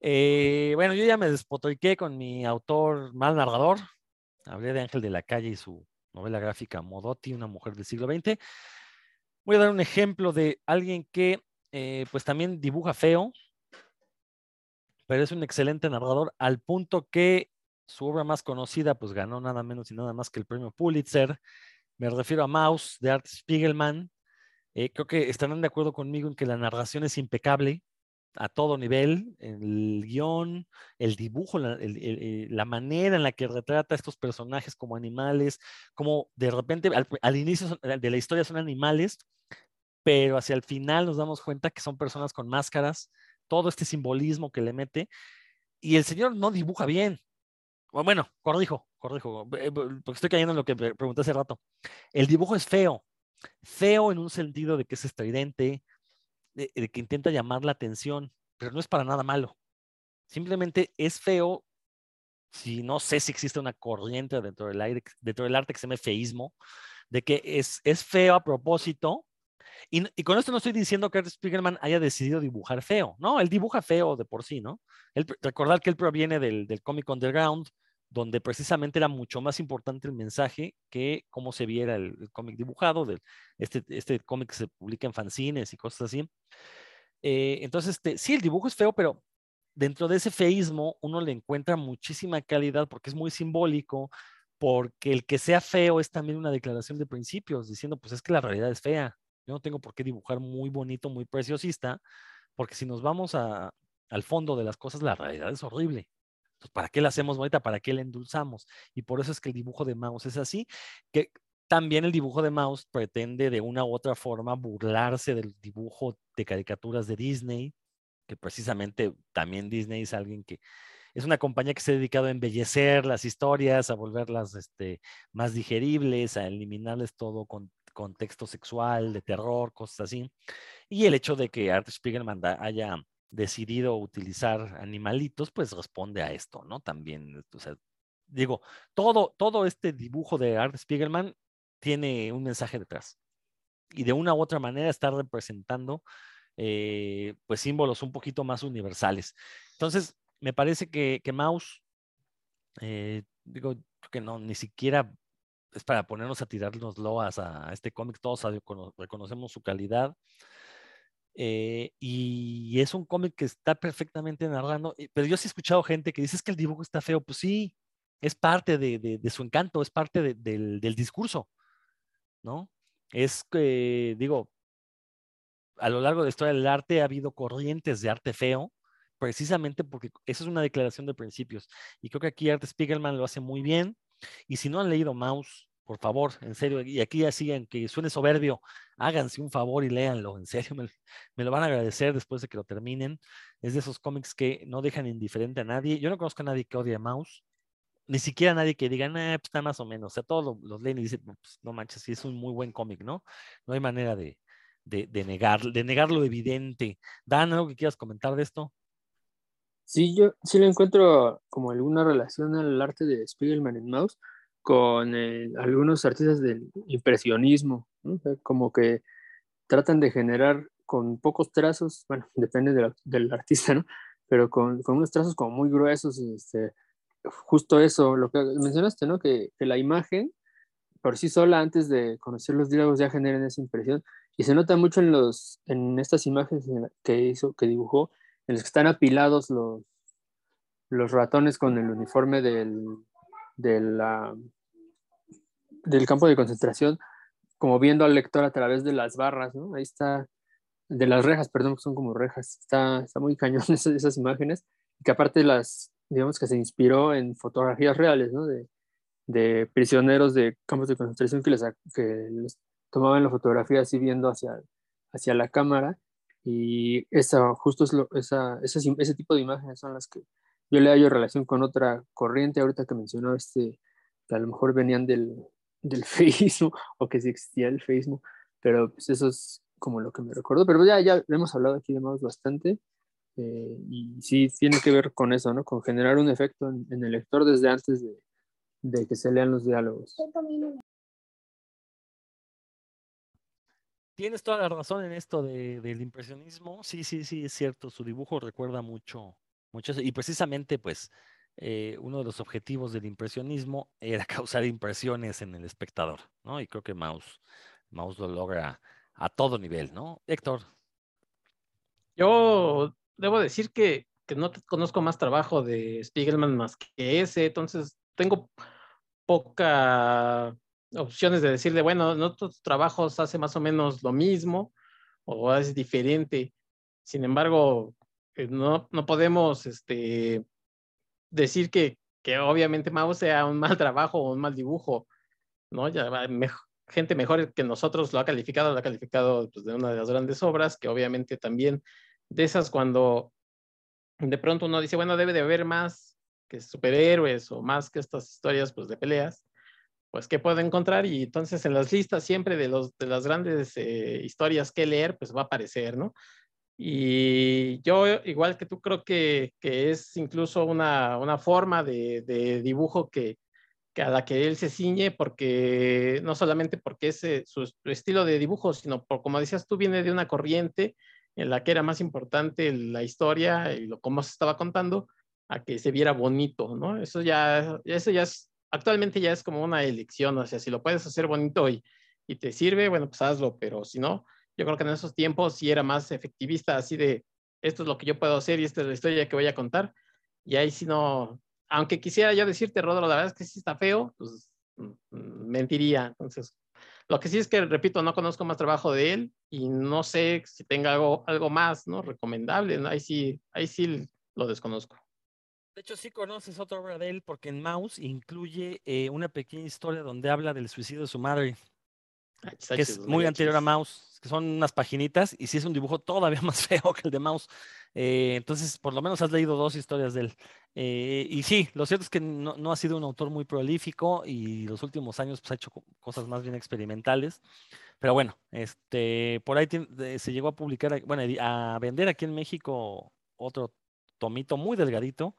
Eh, bueno, yo ya me despotriqué con mi autor mal narrador. Hablé de Ángel de la Calle y su novela gráfica Modotti, una mujer del siglo XX. Voy a dar un ejemplo de alguien que eh, pues también dibuja feo, pero es un excelente narrador al punto que su obra más conocida pues ganó nada menos y nada más que el premio Pulitzer. Me refiero a Maus de Art Spiegelman. Eh, creo que estarán de acuerdo conmigo en que la narración es impecable a todo nivel, el guion, el dibujo, la, la, manera en la que retrata a estos personajes como animales, como de repente al, inicio de la historia son animales, pero hacia el final nos damos cuenta que son personas con máscaras, todo este simbolismo que le mete, y el señor no dibuja bien. Bueno, corrijo, corrijo, eh, porque estoy cayendo en lo que pregunté hace rato. El dibujo es feo, feo en un sentido de que es estridente, de, de que intenta llamar la atención, pero no es para nada malo. Simplemente es feo si no sé si existe una corriente dentro del, aire, dentro del arte que se llama feísmo, de que es, es feo a propósito. Y, y, con esto no estoy diciendo que Art Spiegelman haya decidido dibujar feo, ¿no? Él dibuja feo de por sí, ¿no? Él, que él proviene del, del cómic underground, donde precisamente era mucho más importante el mensaje que cómo se viera el, el cómic dibujado, este, este cómic que se publica en fanzines y cosas así. Eh, entonces, este, sí, el dibujo es feo, pero dentro de ese feísmo uno le encuentra muchísima calidad porque es muy simbólico, porque el que sea feo es también una declaración de principios, diciendo, pues es que la realidad es fea. Yo no tengo por qué dibujar muy bonito, muy preciosista, porque si nos vamos a, al fondo de las cosas, la realidad es horrible. Entonces, ¿para qué la hacemos bonita? ¿Para qué la endulzamos? Y por eso es que el dibujo de Mouse es así, que también el dibujo de Mouse pretende de una u otra forma burlarse del dibujo de caricaturas de Disney, que precisamente también Disney es alguien que es una compañía que se ha dedicado a embellecer las historias, a volverlas este, más digeribles, a eliminarles todo con contexto sexual, de terror, cosas así. Y el hecho de que Art Spiegelman haya decidido utilizar animalitos, pues responde a esto, ¿no? También, o sea, digo, todo, todo este dibujo de Art Spiegelman tiene un mensaje detrás. Y de una u otra manera está representando eh, pues símbolos un poquito más universales. Entonces, me parece que, que Maus, eh, digo que no, ni siquiera es para ponernos a tirarnos loas a, este cómic, todos reconocemos su calidad. Eh, y es un cómic que está perfectamente narrando, pero yo sí he escuchado gente que dice es que el dibujo está feo, pues sí, es parte de, de, su encanto, es parte del, del, discurso, ¿no? Es que, digo, a lo largo de la historia del arte ha habido corrientes de arte feo, precisamente porque esa es una declaración de principios. Y creo que aquí Art Spiegelman lo hace muy bien. Y si no han leído Mouse, por favor, en serio, y aquí ya siguen, que suene soberbio, háganse un favor y léanlo, en serio, me, lo van a agradecer después de que lo terminen. Es de esos cómics que no dejan indiferente a nadie. Yo no conozco a nadie que odie a Mouse, ni siquiera a nadie que diga, pues está más o menos. O sea, todos los, leen y dicen, pues, no manches, sí es un muy buen cómic, ¿no? No hay manera de, de, negar, de negar lo evidente. Dan, ¿algo que quieras comentar de esto? Sí, yo sí le encuentro como alguna relación al arte de Spiegelman en Mouse con eh, algunos artistas del impresionismo, como que tratan de generar con pocos trazos, bueno, depende del artista, ¿no? Pero con, con, unos trazos como muy gruesos, este, justo eso, lo que mencionaste, ¿no? Que, que, la imagen por sí sola, antes de conocer los diálogos, ya generan esa impresión. Y se nota mucho en, los, en estas imágenes que hizo, que dibujó, en las que están apilados los, los ratones con el uniforme del, del campo de concentración, como viendo al lector a través de las barras. Ahí está, de las rejas, perdón, son como rejas. Está, está muy cañón esas, imágenes, que aparte las, digamos que se inspiró en fotografías reales, ¿no? De, de prisioneros de campos de concentración que les, que tomaban la fotografía así viendo hacia, hacia la cámara y esa, justo es lo, esa, ese, ese tipo de imágenes son las que yo le hallo relación con otra corriente ahorita que mencionó este, que a lo mejor venían del, del Facebook o que sí existía el Facebook, pero pues eso es como lo que me recuerdo, pero ya, ya hemos hablado aquí de más bastante eh, y sí tiene que ver con eso, ¿no? Con generar un efecto en, en el lector desde antes de, de que se lean los diálogos. Tienes toda la razón en esto de, del impresionismo. Sí, sí, sí, es cierto. Su dibujo recuerda mucho, mucho y precisamente, pues, eh, uno de los objetivos del impresionismo era causar impresiones en el espectador, ¿no? Y creo que Maus, Maus lo logra a todo nivel, ¿no? Héctor. Yo debo decir que, que no conozco más trabajo de Spiegelman más que ese, entonces tengo poca opciones de decirle, bueno, en otros trabajos hace más o menos lo mismo o es diferente. Sin embargo, eh, no, no podemos este, decir que, que obviamente Mao sea un mal trabajo o un mal dibujo, ¿no? Ya gente mejor que nosotros lo ha calificado, lo ha calificado pues, de una de las grandes obras, que obviamente también de esas cuando de pronto uno dice, bueno, debe de haber más que superhéroes o más que estas historias pues, de peleas, pues qué puedo encontrar y entonces en las listas siempre de, los, de las grandes eh, historias que leer, pues va a aparecer, ¿no? Y yo, igual que tú, creo que, que es incluso una, una forma de, de dibujo que, que, a la que él se ciñe, porque no solamente porque es eh, su, su, estilo de dibujo, sino por, como decías tú, viene de una corriente en la que era más importante la historia y lo cómo se estaba contando, a que se viera bonito, ¿no? Eso ya, eso ya es, actualmente ya es como una elección, o sea, si lo puedes hacer bonito y, y te sirve, bueno, pues hazlo, pero si no, yo creo que en esos tiempos sí era más efectivista, así de, esto es lo que yo puedo hacer y esta es la historia que voy a contar, y ahí si no, aunque quisiera yo decirte, Rodro, la verdad es que sí está feo, pues mentiría, entonces, lo que sí es que, repito, no conozco más trabajo de él y no sé si tenga algo, algo más, ¿no? Recomendable, ahí sí, ahí sí lo desconozco. De hecho, sí conoces otra obra de él porque en Mouse incluye eh, una pequeña historia donde habla del suicidio de su madre, que es muy anterior a Mouse, que son unas paginitas y sí es un dibujo todavía más feo que el de Mouse. Eh, entonces, por lo menos has leído dos historias de él. Eh, y sí, lo cierto es que no, no, ha sido un autor muy prolífico y los últimos años pues, ha hecho cosas más bien experimentales. Pero bueno, este, por ahí tiene, se llegó a publicar, bueno, a vender aquí en México otro tomito muy delgadito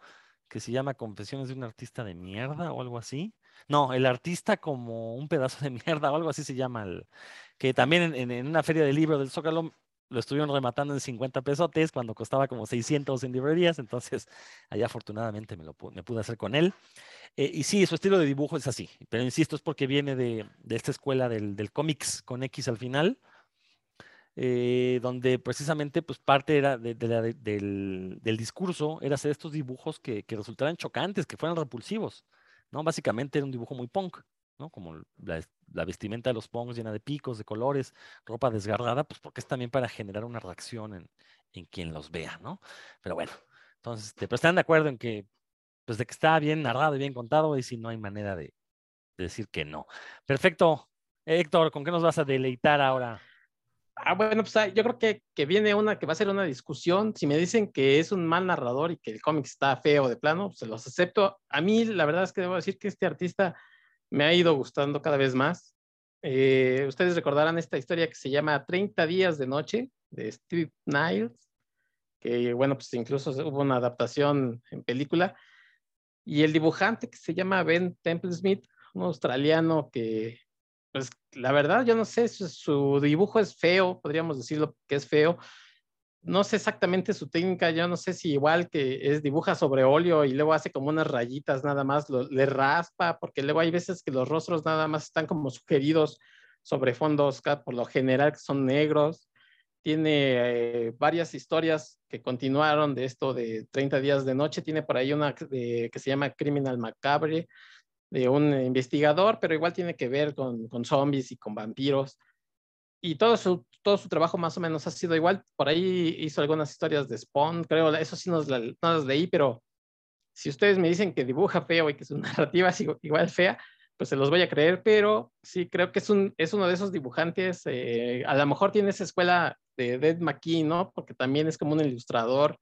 que se llama Confesiones de un artista de mierda o algo así. No, el artista como un pedazo de mierda o algo así se llama. El, que también en, en, una feria de libros del Zócalo lo estuvieron rematando en 50 pesotes cuando costaba como 600 en librerías. Entonces, allá afortunadamente me, lo, me pude hacer con él. Eh, y sí, su estilo de dibujo es así. Pero insisto, es porque viene de, de esta escuela del, del cómics con X al final. Eh, donde precisamente pues parte era de, del, del, discurso era hacer estos dibujos que, que, resultaran chocantes, que fueran repulsivos, ¿no? Básicamente era un dibujo muy punk, ¿no? Como la, vestimenta de los punks llena de picos, de colores, ropa desgarrada, pues porque es también para generar una reacción en, en quien los vea, ¿no? Pero bueno, entonces, este, pero están de acuerdo en que, pues de que está bien narrado y bien contado, y si no hay manera de decir que no. Perfecto. Héctor, ¿con qué nos vas a deleitar ahora? Ah, bueno, pues ah, yo creo que, que, viene una que va a ser una discusión. Si me dicen que es un mal narrador y que el cómic está feo de plano, se los acepto. A mí, la verdad es que debo decir que este artista me ha ido gustando cada vez más. Eh, ustedes recordarán esta historia que se llama 30 días de noche de Steve Niles, que bueno, pues incluso hubo una adaptación en película. Y el dibujante que se llama Ben Temple Smith, un australiano que pues la verdad, yo no sé, su, su, dibujo es feo, podríamos decirlo que es feo. No sé exactamente su técnica, yo no sé si igual que es dibuja sobre óleo y luego hace como unas rayitas nada más, le raspa, porque luego hay veces que los rostros nada más están como sugeridos sobre fondos, por lo general son negros. Tiene eh, varias historias que continuaron de esto de 30 días de noche. Tiene por ahí una que se llama Criminal Macabre, de un investigador, pero igual tiene que ver con, con zombies y con vampiros. Y todo su, todo su trabajo más o menos ha sido igual. Por ahí hizo algunas historias de Spawn, creo, eso sí nos, no las leí, pero si ustedes me dicen que dibuja feo y que su narrativa es igual fea, pues se los voy a creer, pero sí creo que es, un, es uno de esos dibujantes, eh, a lo mejor tiene esa escuela de Dead McKee, ¿no? Porque también es como un ilustrador.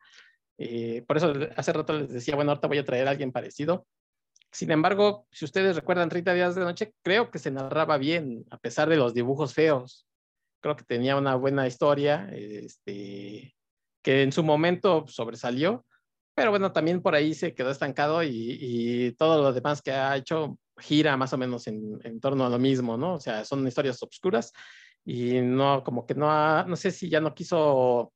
Eh, por eso hace rato les decía, bueno, ahorita voy a traer a alguien parecido. Sin embargo, si ustedes recuerdan 30 días de noche, creo que se narraba bien, a pesar de los dibujos feos. Creo que tenía una buena historia, este, que en su momento sobresalió, pero bueno, también por ahí se quedó estancado y, y todo lo demás que ha hecho gira más o menos en, en, torno a lo mismo, ¿no? O sea, son historias obscuras y no, como que no, ha, no sé si ya no quiso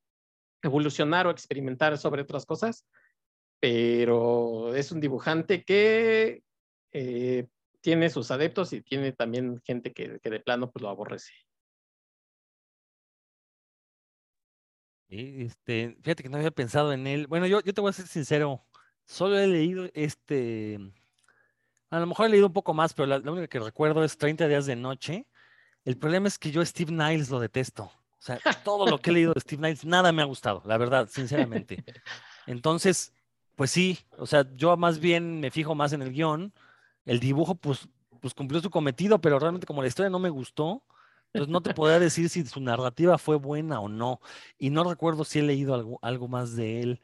evolucionar o experimentar sobre otras cosas, pero es un dibujante que eh, tiene sus adeptos y tiene también gente que, que de plano pues lo aborrece. Y este, fíjate que no había pensado en él. Bueno, yo, yo te voy a ser sincero, solo he leído este, a lo mejor he leído un poco más, pero la, la única que recuerdo es 30 días de noche. El problema es que yo Steve Niles lo detesto. O sea, todo lo que he leído de Steve Niles, nada me ha gustado, la verdad, sinceramente. Entonces, pues sí, o sea, yo más bien me fijo más en el guion. El dibujo, pues, pues cumplió su cometido, pero realmente como la historia no me gustó, entonces no te podría decir si su narrativa fue buena o no. Y no recuerdo si he leído algo, algo más de él.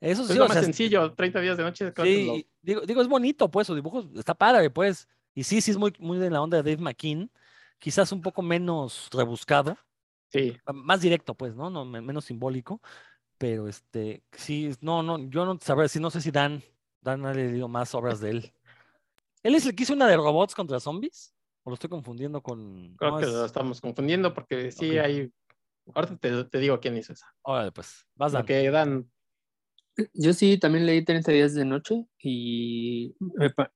Eso sí, es lo más sea, sencillo, 30 días de noche. Sí, digo, es bonito, pues, su dibujo está padre, pues. Y sí, sí es muy, muy de la onda de Dave McKean, quizás un poco menos rebuscado, Sí. Más directo, pues, ¿no? no menos simbólico. Pero este, sí, no, no, yo no sabré si no sé si Dan, Dan ha leído más obras de él. ¿Él es el que hizo una de robots contra zombies? ¿O lo estoy confundiendo con.? Creo no, que es- lo estamos confundiendo porque sí hay. Ahorita te, te digo quién hizo esa. Órale, pues, vas Dan. Que dan. Yo sí también leí 30 días de noche y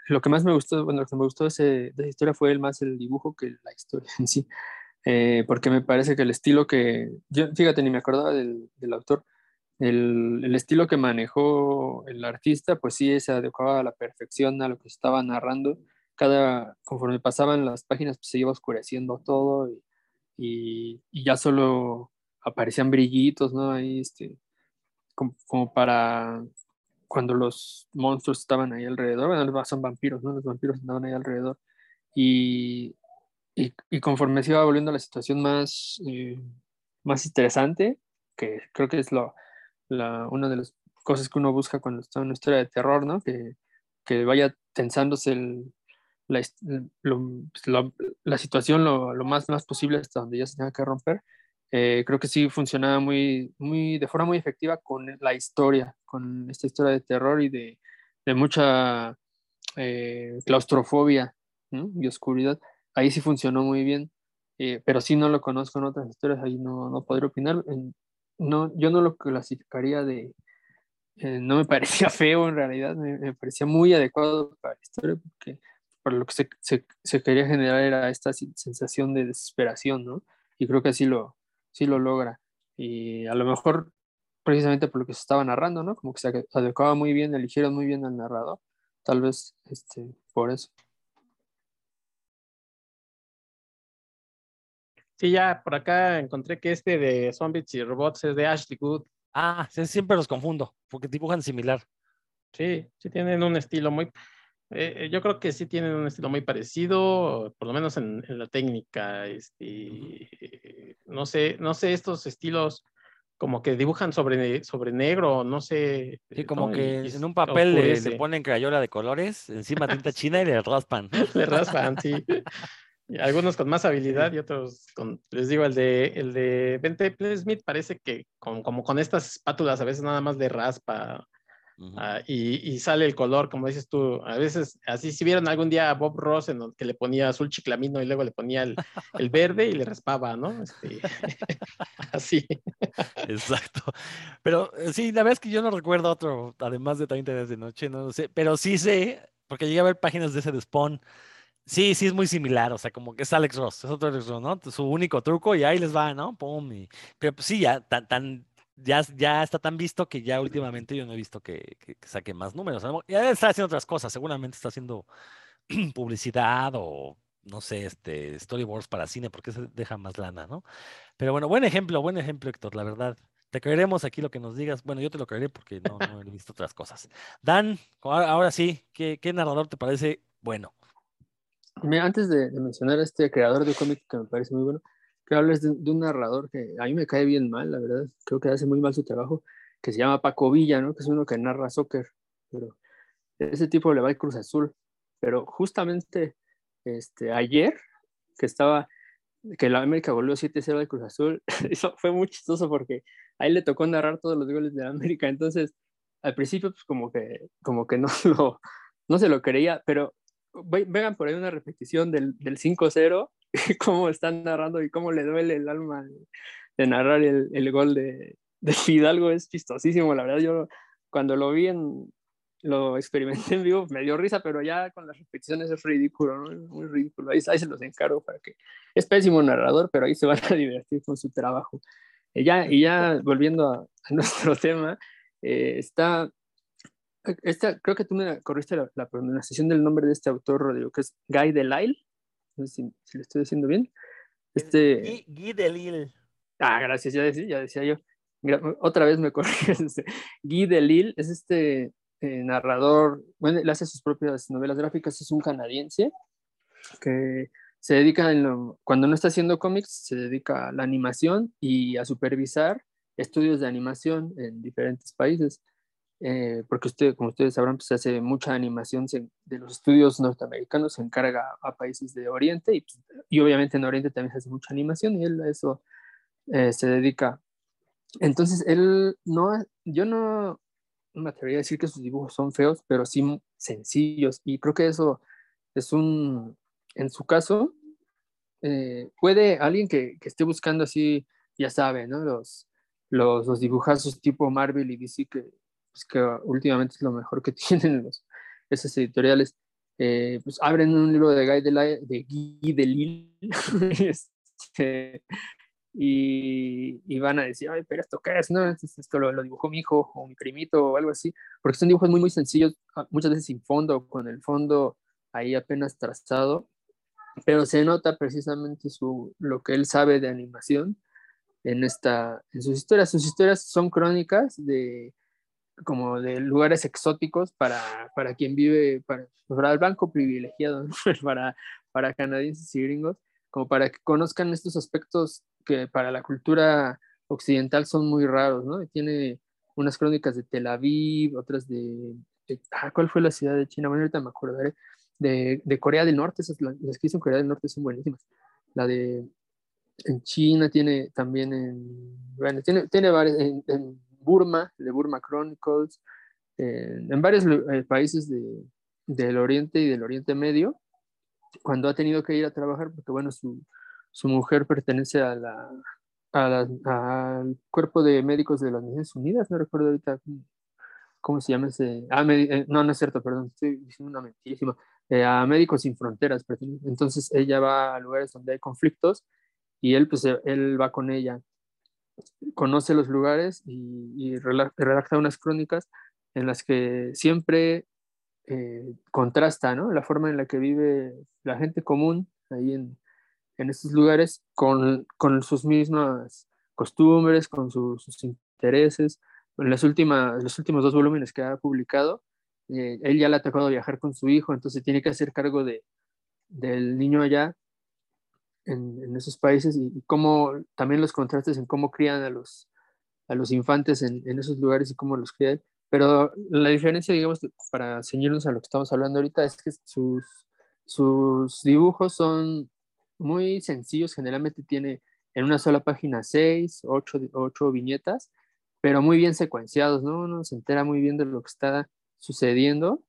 lo que más me gustó, bueno, lo que me gustó de, ese- de esa historia fue el más el dibujo que la historia en sí, Eh, porque me parece que el estilo que, yo fíjate, ni me acordaba del, del autor, el, el estilo que manejó el artista, pues sí, se adecuaba a la perfección a lo que estaba narrando. Cada, conforme pasaban las páginas, pues se iba oscureciendo todo y, y- ya solo aparecían brillitos, ¿no? Este, como, como para cuando los monstruos estaban ahí alrededor, bueno, son vampiros, ¿no? Los vampiros andaban ahí alrededor. Y, y, y conforme se iba volviendo la situación más, eh, más interesante, que creo que es lo, la, una de las cosas que uno busca cuando está en una historia de terror, ¿no? Que, que vaya tensándose el- la, lo- pues, lo- la situación lo, lo más, más posible hasta donde ya se tenga que romper. Eh, creo que sí funcionaba muy, muy, de forma muy efectiva con la historia, con esta historia de terror y de, de mucha eh, claustrofobia ¿no? y oscuridad. Ahí sí funcionó muy bien, eh, pero sí no lo conozco en otras historias, ahí no, no podría opinar. En- no, yo no lo clasificaría de... eh, no me parecía feo en realidad, me, parecía muy adecuado para la historia, porque para lo que se, quería generar era esta sen- sensación de desesperación, ¿no? Y creo que así lo, sí lo logra. Y a lo mejor precisamente por lo que se estaba narrando, ¿no? Como que se adecuaba muy bien, eligieron muy bien al narrador. Tal vez este, por eso. Sí, ya por acá encontré que este de Zombies y Robots es de Ashley Good. Ah, siempre los confundo, porque dibujan similar. Sí, sí tienen un estilo muy. eh, eh, yo creo que sí tienen un estilo muy parecido, por lo menos en, en la técnica. Este, no sé, no sé estos estilos como que dibujan sobre, sobre negro, no sé. Sí, eh, como que y en un papel le, le ponen crayola de colores, encima tinta china y le raspan. Le raspan, sí. Algunos con más habilidad y otros con, les digo, el de el de Ben Temple Smith parece que con, como con estas espátulas a veces nada más le raspa ah, y, y sale el color, como dices tú. A veces, así si vieron algún día a Bob Ross en el que le ponía azul chiclamino y luego le ponía el, el verde y le raspaba, ¿no? Este, así. Exacto. Pero eh, sí, la verdad es que yo no recuerdo otro, además de 30 días de noche, no lo sé, pero sí sé, porque llegué a ver páginas de ese de Spawn. Sí, sí es muy similar, o sea, como que es Alex Ross, es otro Alex Ross, ¿no? Su único truco y ahí les va, ¿no? Pum, y- Pero pues sí, ya, tan, tan, ya, ya está tan visto que ya últimamente yo no he visto que, que, que saque más números. Ya está haciendo otras cosas, seguramente está haciendo publicidad o no sé, este, storyboards para cine, porque se deja más lana, ¿no? Pero bueno, buen ejemplo, buen ejemplo, Héctor, la verdad. Te creeremos aquí lo que nos digas. Bueno, yo te lo creeré porque no, he visto otras cosas. Dan, ahora, sí, ¿qué, ¿qué narrador te parece bueno? Mira, antes de, de mencionar a este creador de cómic que me parece muy bueno, que hables de, de un narrador que a mí me cae bien mal, la verdad. Creo que hace muy mal su trabajo, que se llama Paco Villa, ¿no? Que es uno que narra soccer. Pero ese tipo le va al Cruz Azul. Pero justamente este, ayer, que estaba, que la América goleó 7-0 al Cruz Azul, eso fue muy chistoso porque ahí le tocó narrar todos los goles de la América. Entonces, al principio, pues como que, como que no, lo, no se lo creía, pero vean por ahí una repetición del, del 5-0, cómo están narrando y cómo le duele el alma de narrar el, el gol de, de Fidalgo. Es chistosísimo, la verdad. Yo cuando lo vi en, lo experimenté en vivo, me dio risa, pero ya con las repeticiones es ridículo, ¿no? Es muy ridículo. Ahí, ahí se los encargo para que. Es pésimo narrador, pero ahí se van a divertir con su trabajo. Y ya, y ya volviendo a, a nuestro tema, eh, está. Esta, creo que tú me corriste la, la, pronunciación del nombre de este autor, Rodrigo, que es Guy Delisle. No sé si, si lo estoy diciendo bien. Este... Guy, Guy Delisle. Ah, gracias, ya decía, ya decía yo. Otra vez me corriges. Este. Guy Delisle es este eh, narrador, bueno, él hace sus propias novelas gráficas, es un canadiense que se dedica, en lo, cuando no está haciendo cómics, se dedica a la animación y a supervisar estudios de animación en diferentes países. Eh, porque usted, como ustedes sabrán, pues hace mucha animación se, de los estudios norteamericanos, se encarga a países de Oriente y, pues, y, obviamente en Oriente también se hace mucha animación y él eso eh, se dedica. Entonces, él no, yo no me atrevería a decir que sus dibujos son feos, pero sí sencillos. Y creo que eso es un, en su caso, eh, puede alguien que, que, esté buscando así, ya sabe, ¿no? Los, los, los dibujazos tipo Marvel y DC, que, pues que últimamente es lo mejor que tienen los, esas editoriales, eh, pues abren un libro de Guy de, la, de Guy Delisle este, y, y, van a decir, ay, pero esto qué es, ¿no? Esto, lo, lo, dibujó mi hijo o mi primito o algo así, porque son dibujos muy, muy sencillos, ah, muchas veces sin fondo, con el fondo ahí apenas trazado, pero se nota precisamente su, lo que él sabe de animación en, esta, en sus historias. Sus historias son crónicas de como de lugares exóticos para, para quien vive, para, para el blanco privilegiado, para, para canadienses y gringos, como para que conozcan estos aspectos que para la cultura occidental son muy raros, ¿no? Tiene unas crónicas de Tel Aviv, otras de, ah, ¿cuál fue la ciudad de China? Bueno, ahorita me acordaré, de, de Corea del Norte, esas, las que hizo en Corea del Norte son buenísimas. La de en China tiene también en, bueno, tiene, tiene varias, en, en Burma, de Burma Chronicles, en, en varios eh, países de, del Oriente y del Oriente Medio, cuando ha tenido que ir a trabajar, porque bueno, su, su mujer pertenece a la, a la, al cuerpo de médicos de las Naciones Unidas, no recuerdo ahorita cómo se llama ese, ah, eh, no, no es cierto, perdón, estoy diciendo una mentirísima, eh, a Médicos Sin Fronteras, entonces ella va a lugares donde hay conflictos y él, pues, él va con ella, conoce los lugares y, y redacta unas crónicas en las que siempre eh, contrasta, ¿no? La forma en la que vive la gente común ahí en, en estos lugares con, con sus mismas costumbres, con sus, intereses. En las últimas, los últimos dos volúmenes que ha publicado, eh, él ya le ha tocado viajar con su hijo, entonces tiene que hacer cargo de, del niño allá en, esos países y, cómo también los contrastes en cómo crían a los, a los infantes en, esos lugares y cómo los crían. Pero la diferencia, digamos, para ceñirnos a lo que estamos hablando ahorita, es que sus, sus dibujos son muy sencillos, generalmente tiene en una sola página seis, ocho, ocho viñetas, pero muy bien secuenciados, ¿no? Uno se entera muy bien de lo que está sucediendo,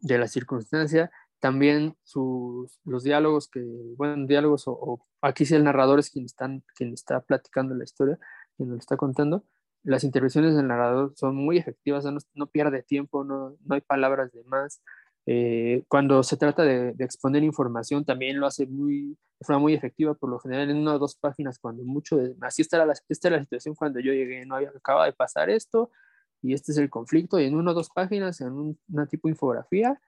de la circunstancia, también sus, los diálogos que, bueno, diálogos o, aquí sí el narrador es quien, están, quien está platicando la historia, quien lo está contando, las intervenciones del narrador son muy efectivas, no, no pierde tiempo, no, no, hay palabras de más. Eh, cuando se trata de, de, exponer información también lo hace muy, de forma muy efectiva, por lo general en una o dos páginas, cuando mucho, de, así está la, esta la situación cuando yo llegué, no había, acaba de pasar esto, y este es el conflicto, y en una o dos páginas, en un, una tipo infografía,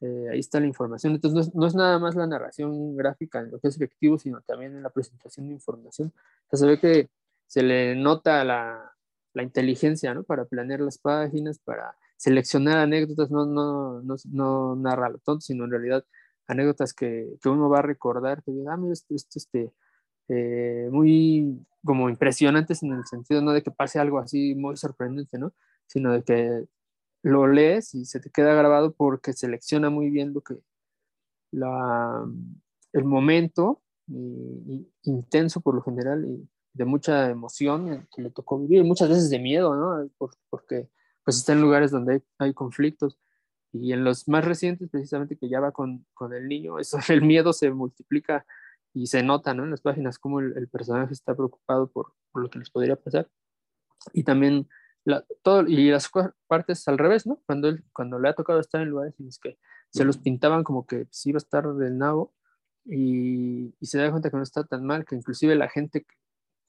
eh, ahí está la información. Entonces, no es, no es, nada más la narración gráfica en lo que es efectivo, sino también en la presentación de información. O sea, se ve que se le nota la, la inteligencia, ¿no? Para planear las páginas, para seleccionar anécdotas, no, no, no, no narra lo tonto, sino en realidad anécdotas que, que uno va a recordar, que diga, ah, mira, esto, esto este, eh, muy como impresionantes en el sentido, no de que pase algo así muy sorprendente, ¿no? Sino de que lo lees y se te queda grabado porque selecciona muy bien lo que la, el momento intenso por lo general y de mucha emoción que le tocó vivir, muchas veces de miedo, ¿no? Por, porque pues está en lugares donde hay, hay, conflictos y en los más recientes precisamente que ya va con, con, el niño, eso, el miedo se multiplica y se nota, ¿no? En las páginas cómo el, el personaje está preocupado por, por, lo que les podría pasar y también la, todo, y las partes al revés, ¿no? Cuando, él, cuando le ha tocado estar en lugares en los que se los pintaban como que sí iba a estar del nabo y, y, se da cuenta que no está tan mal, que inclusive la gente que,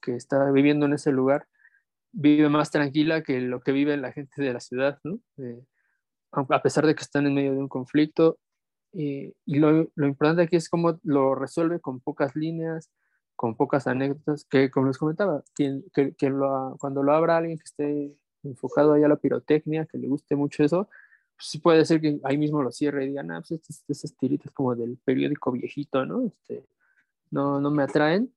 que está viviendo en ese lugar vive más tranquila que lo que vive la gente de la ciudad, ¿no? Eh, a pesar de que están en medio de un conflicto. y lo, lo, importante aquí es cómo lo resuelve con pocas líneas, con pocas anécdotas, que como les comentaba, que, que, que lo, cuando lo abra alguien que esté enfocado ahí a la pirotecnia, que le guste mucho eso, pues sí puede ser que ahí mismo lo cierre y digan, ah, pues estas, estas tiritas como del periódico viejito, ¿no? Este, no, no me atraen,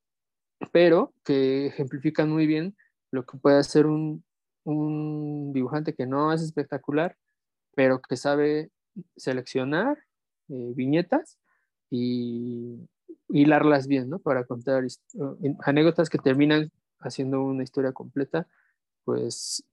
pero que ejemplifican muy bien lo que puede hacer un, dibujante que no es espectacular, pero que sabe seleccionar eh, viñetas y hilarlas bien, ¿no? Para contar anécdotas que terminan haciendo una historia completa, pues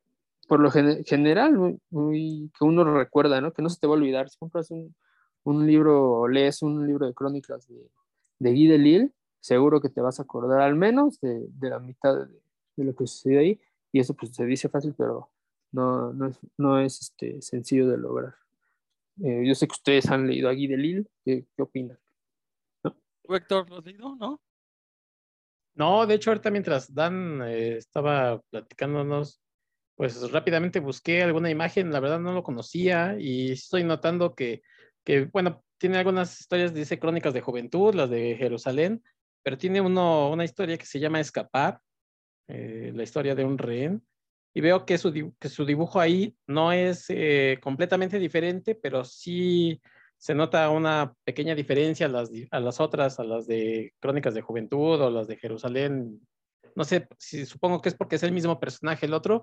por lo general, muy, que uno recuerda, ¿no? Que no se te va a olvidar. Si compras un, un libro, lees un libro de crónicas de, de Guy Delisle, seguro que te vas a acordar al menos de, de la mitad de, de, lo que sucedió ahí. Y eso pues se dice fácil, pero no, no es, no es este, sencillo de lograr. Eh, yo sé que ustedes han leído a Guy Delisle. ¿Qué, qué opinan? ¿No? Héctor, lo has leído? ¿No? No, de hecho, ahorita mientras Dan eh, estaba platicándonos, pues rápidamente busqué alguna imagen, la verdad no lo conocía y estoy notando que, que bueno, tiene algunas historias, dice Crónicas de Juventud, las de Jerusalén, pero tiene uno, una historia que se llama Escapar, eh, la historia de un rehén, y veo que su, que su dibujo ahí no es eh, completamente diferente, pero sí se nota una pequeña diferencia a las, a las otras, a las de Crónicas de Juventud o las de Jerusalén. No sé, si supongo que es porque es el mismo personaje el otro,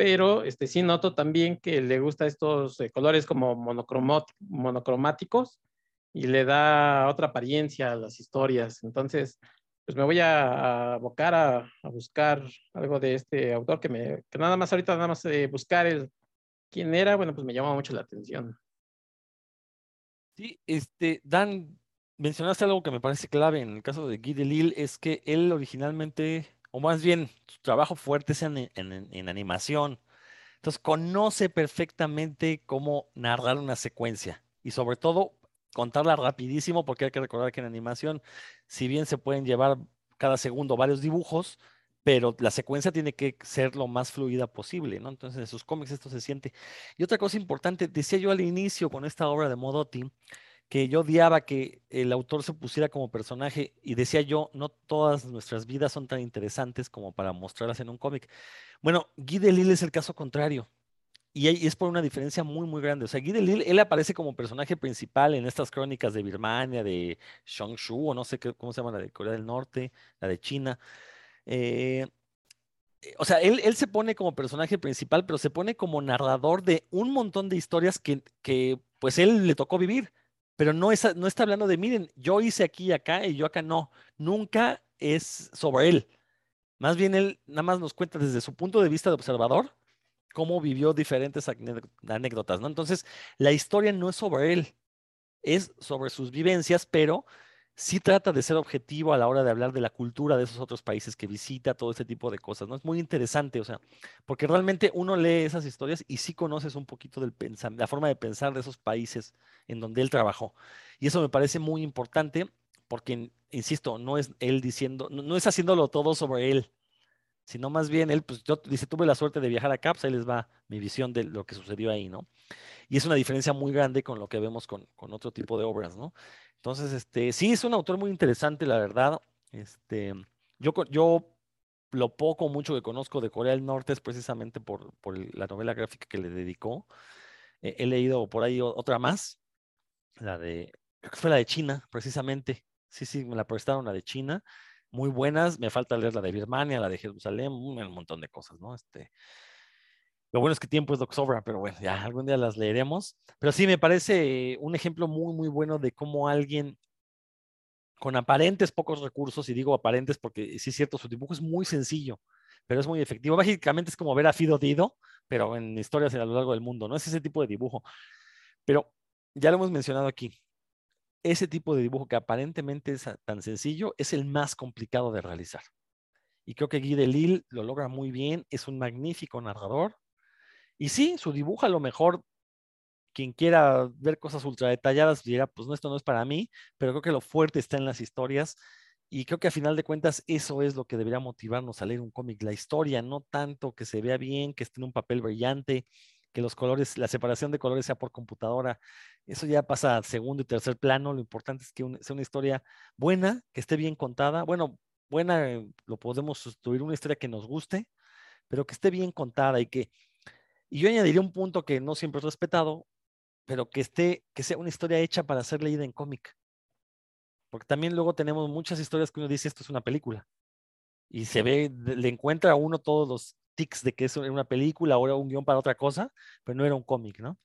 pero este, sí noto también que le gusta estos eh, colores como monocromáticos y le da otra apariencia a las historias. Entonces, pues me voy a abocar a, a, buscar algo de este autor que me, que nada más ahorita nada más eh, buscar el quién era, bueno, pues me llama mucho la atención. Sí, este, Dan, mencionaste algo que me parece clave en el caso de Guy Delisle, es que él originalmente, o más bien, su trabajo fuerte es en, en, animación. Entonces, conoce perfectamente cómo narrar una secuencia y sobre todo contarla rapidísimo porque hay que recordar que en animación, si bien se pueden llevar cada segundo varios dibujos, pero la secuencia tiene que ser lo más fluida posible, ¿no? Entonces en sus cómics esto se siente. Y otra cosa importante, decía yo al inicio con esta obra de Modotti, que yo odiaba que el autor se pusiera como personaje y decía yo, no todas nuestras vidas son tan interesantes como para mostrarlas en un cómic. Bueno, Guy Delisle es el caso contrario. Y es por una diferencia muy, muy grande. O sea, Guy Delisle, él aparece como personaje principal en estas crónicas de Birmania, de Shongshu, o no sé qué, cómo se llama, la de Corea del Norte, la de China. Eh, o sea, él, él, se pone como personaje principal, pero se pone como narrador de un montón de historias que, que pues él le tocó vivir, pero no, es, no está hablando de, miren, yo hice aquí y acá y yo acá no, nunca es sobre él. Más bien él nada más nos cuenta desde su punto de vista de observador cómo vivió diferentes anécdotas, ¿no? Entonces, la historia no es sobre él, es sobre sus vivencias, pero sí trata de ser objetivo a la hora de hablar de la cultura de esos otros países que visita, todo ese tipo de cosas, ¿no? Es muy interesante, o sea, porque realmente uno lee esas historias y sí conoces un poquito del la forma de pensar de esos países en donde él trabajó. Y eso me parece muy importante porque, insisto, no es él diciendo, no es haciéndolo todo sobre él, sino más bien él, pues yo dice, tuve la suerte de viajar a Caps, ahí les va mi visión de lo que sucedió ahí, ¿no? Y es una diferencia muy grande con lo que vemos con, con otro tipo de obras, ¿no? Entonces, este, sí, es un autor muy interesante, la verdad. Este, yo, yo lo poco mucho que conozco de Corea del Norte es precisamente por, por la novela gráfica que le dedicó. He leído por ahí otra más, la de, creo que fue la de China, precisamente. Sí, sí, me la prestaron la de China muy buenas. Me falta leer la de Birmania, la de Jerusalén, un montón de cosas, ¿no? Este, lo bueno es que tiempo es lo que sobra, pero bueno, ya algún día las leeremos. Pero sí, me parece un ejemplo muy, muy bueno de cómo alguien con aparentes pocos recursos, y digo aparentes porque sí es cierto, su dibujo es muy sencillo, pero es muy efectivo. Básicamente es como ver a Fido Dido, pero en historias a lo largo del mundo, ¿no? Es ese tipo de dibujo. Pero ya lo hemos mencionado aquí, ese tipo de dibujo que aparentemente es tan sencillo es el más complicado de realizar. Y creo que Guy Delisle lo logra muy bien, es un magnífico narrador. Y sí, su dibujo a lo mejor, quien quiera ver cosas ultra detalladas dirá, pues no, esto no es para mí, pero creo que lo fuerte está en las historias. Y creo que a final de cuentas eso es lo que debería motivarnos a leer un cómic, la historia, no tanto que se vea bien, que esté en un papel brillante, que los colores, la separación de colores sea por computadora. Eso ya pasa a segundo y tercer plano. Lo importante es que sea una historia buena, que esté bien contada. Bueno, buena, eh, lo podemos sustituir, una historia que nos guste, pero que esté bien contada y que, y yo añadiría un punto que no siempre es respetado, pero que esté, que sea una historia hecha para ser leída en cómic. Porque también luego tenemos muchas historias que uno dice, esto es una película. Y se ve, le encuentra a uno todos los de que es una película o era un guion para otra cosa, pero no era un cómic, ¿no?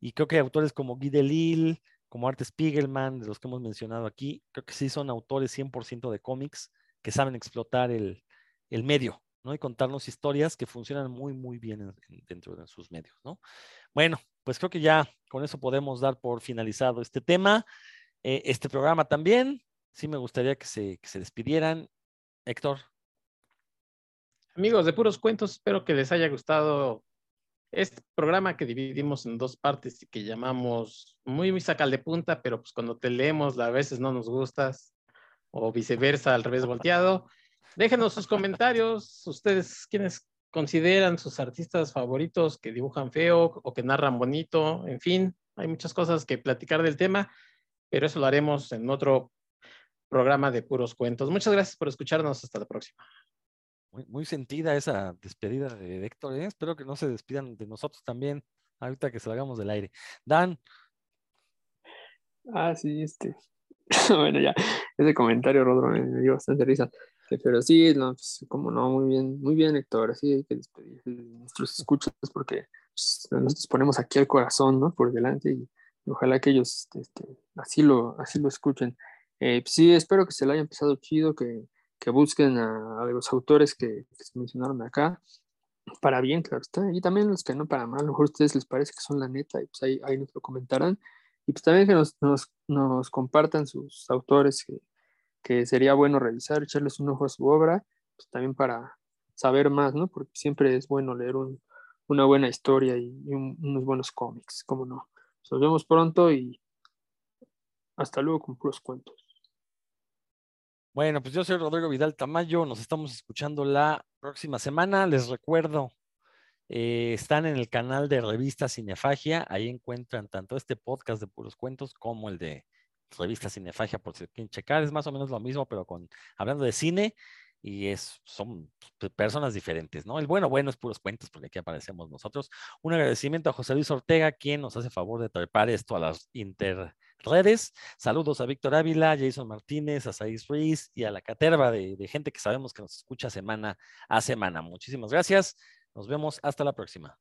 Y creo que autores como Guy Delisle, como Art Spiegelman, de los que hemos mencionado aquí, creo que sí son autores 100% de cómics que saben explotar el, el medio, ¿no? Y contarnos historias que funcionan muy, muy bien dentro de sus medios, ¿no? Bueno, pues creo que ya con eso podemos dar por finalizado este tema, eh, este programa también. Sí me gustaría que se, que se despidieran. Héctor. Amigos de Puros Cuentos, espero que les haya gustado este programa que dividimos en dos partes y que llamamos muy, muy sacal de punta, pero pues cuando te leemos a veces no nos gustas o viceversa, al revés volteado. Déjenos sus comentarios, ustedes quienes consideran sus artistas favoritos que dibujan feo o que narran bonito, en fin, hay muchas cosas que platicar del tema, pero eso lo haremos en otro programa de puros cuentos. Muchas gracias por escucharnos, hasta la próxima. Muy, sentida esa despedida de Héctor. ¿eh? Espero que no se despidan de nosotros también, ahorita que salgamos del aire. Dan. Ah, sí, este. bueno, ya, ese comentario, Rodro, me, dio bastante risa. Pero sí, no, pues, como no, muy bien, muy bien, Héctor. Así hay que despedir de nuestros escuchas porque pues, nosotros ponemos aquí el corazón, ¿no? Por delante y, ojalá que ellos este, así, lo, así lo escuchen. Eh, pues sí, espero que se lo hayan pasado chido, que, que busquen a, los autores que, se mencionaron acá, para bien, claro está, y también los que no para mal, a lo mejor a ustedes les parece que son la neta, y pues ahí, ahí nos lo comentarán, y pues también que nos, nos, nos compartan sus autores que, que, sería bueno revisar, echarles un ojo a su obra, pues también para saber más, ¿no? Porque siempre es bueno leer un, una buena historia y, unos buenos cómics, como no. Nos vemos pronto y hasta luego con puros cuentos. Bueno, pues yo soy Rodrigo Vidal Tamayo, nos estamos escuchando la próxima semana. Les recuerdo, eh, están en el canal de Revista Cinefagia, ahí encuentran tanto este podcast de puros cuentos como el de Revista Cinefagia, por si quieren checar, es más o menos lo mismo, pero con hablando de cine y es, son personas diferentes, ¿no? El bueno, bueno es puros cuentos, porque aquí aparecemos nosotros. Un agradecimiento a José Luis Ortega, quien nos hace favor de trepar esto a las inter redes. Saludos a Víctor Ávila, Jason Martínez, a Saiz Ruiz y a la caterva de gente que sabemos que nos escucha semana a semana. Muchísimas gracias. Nos vemos hasta la próxima.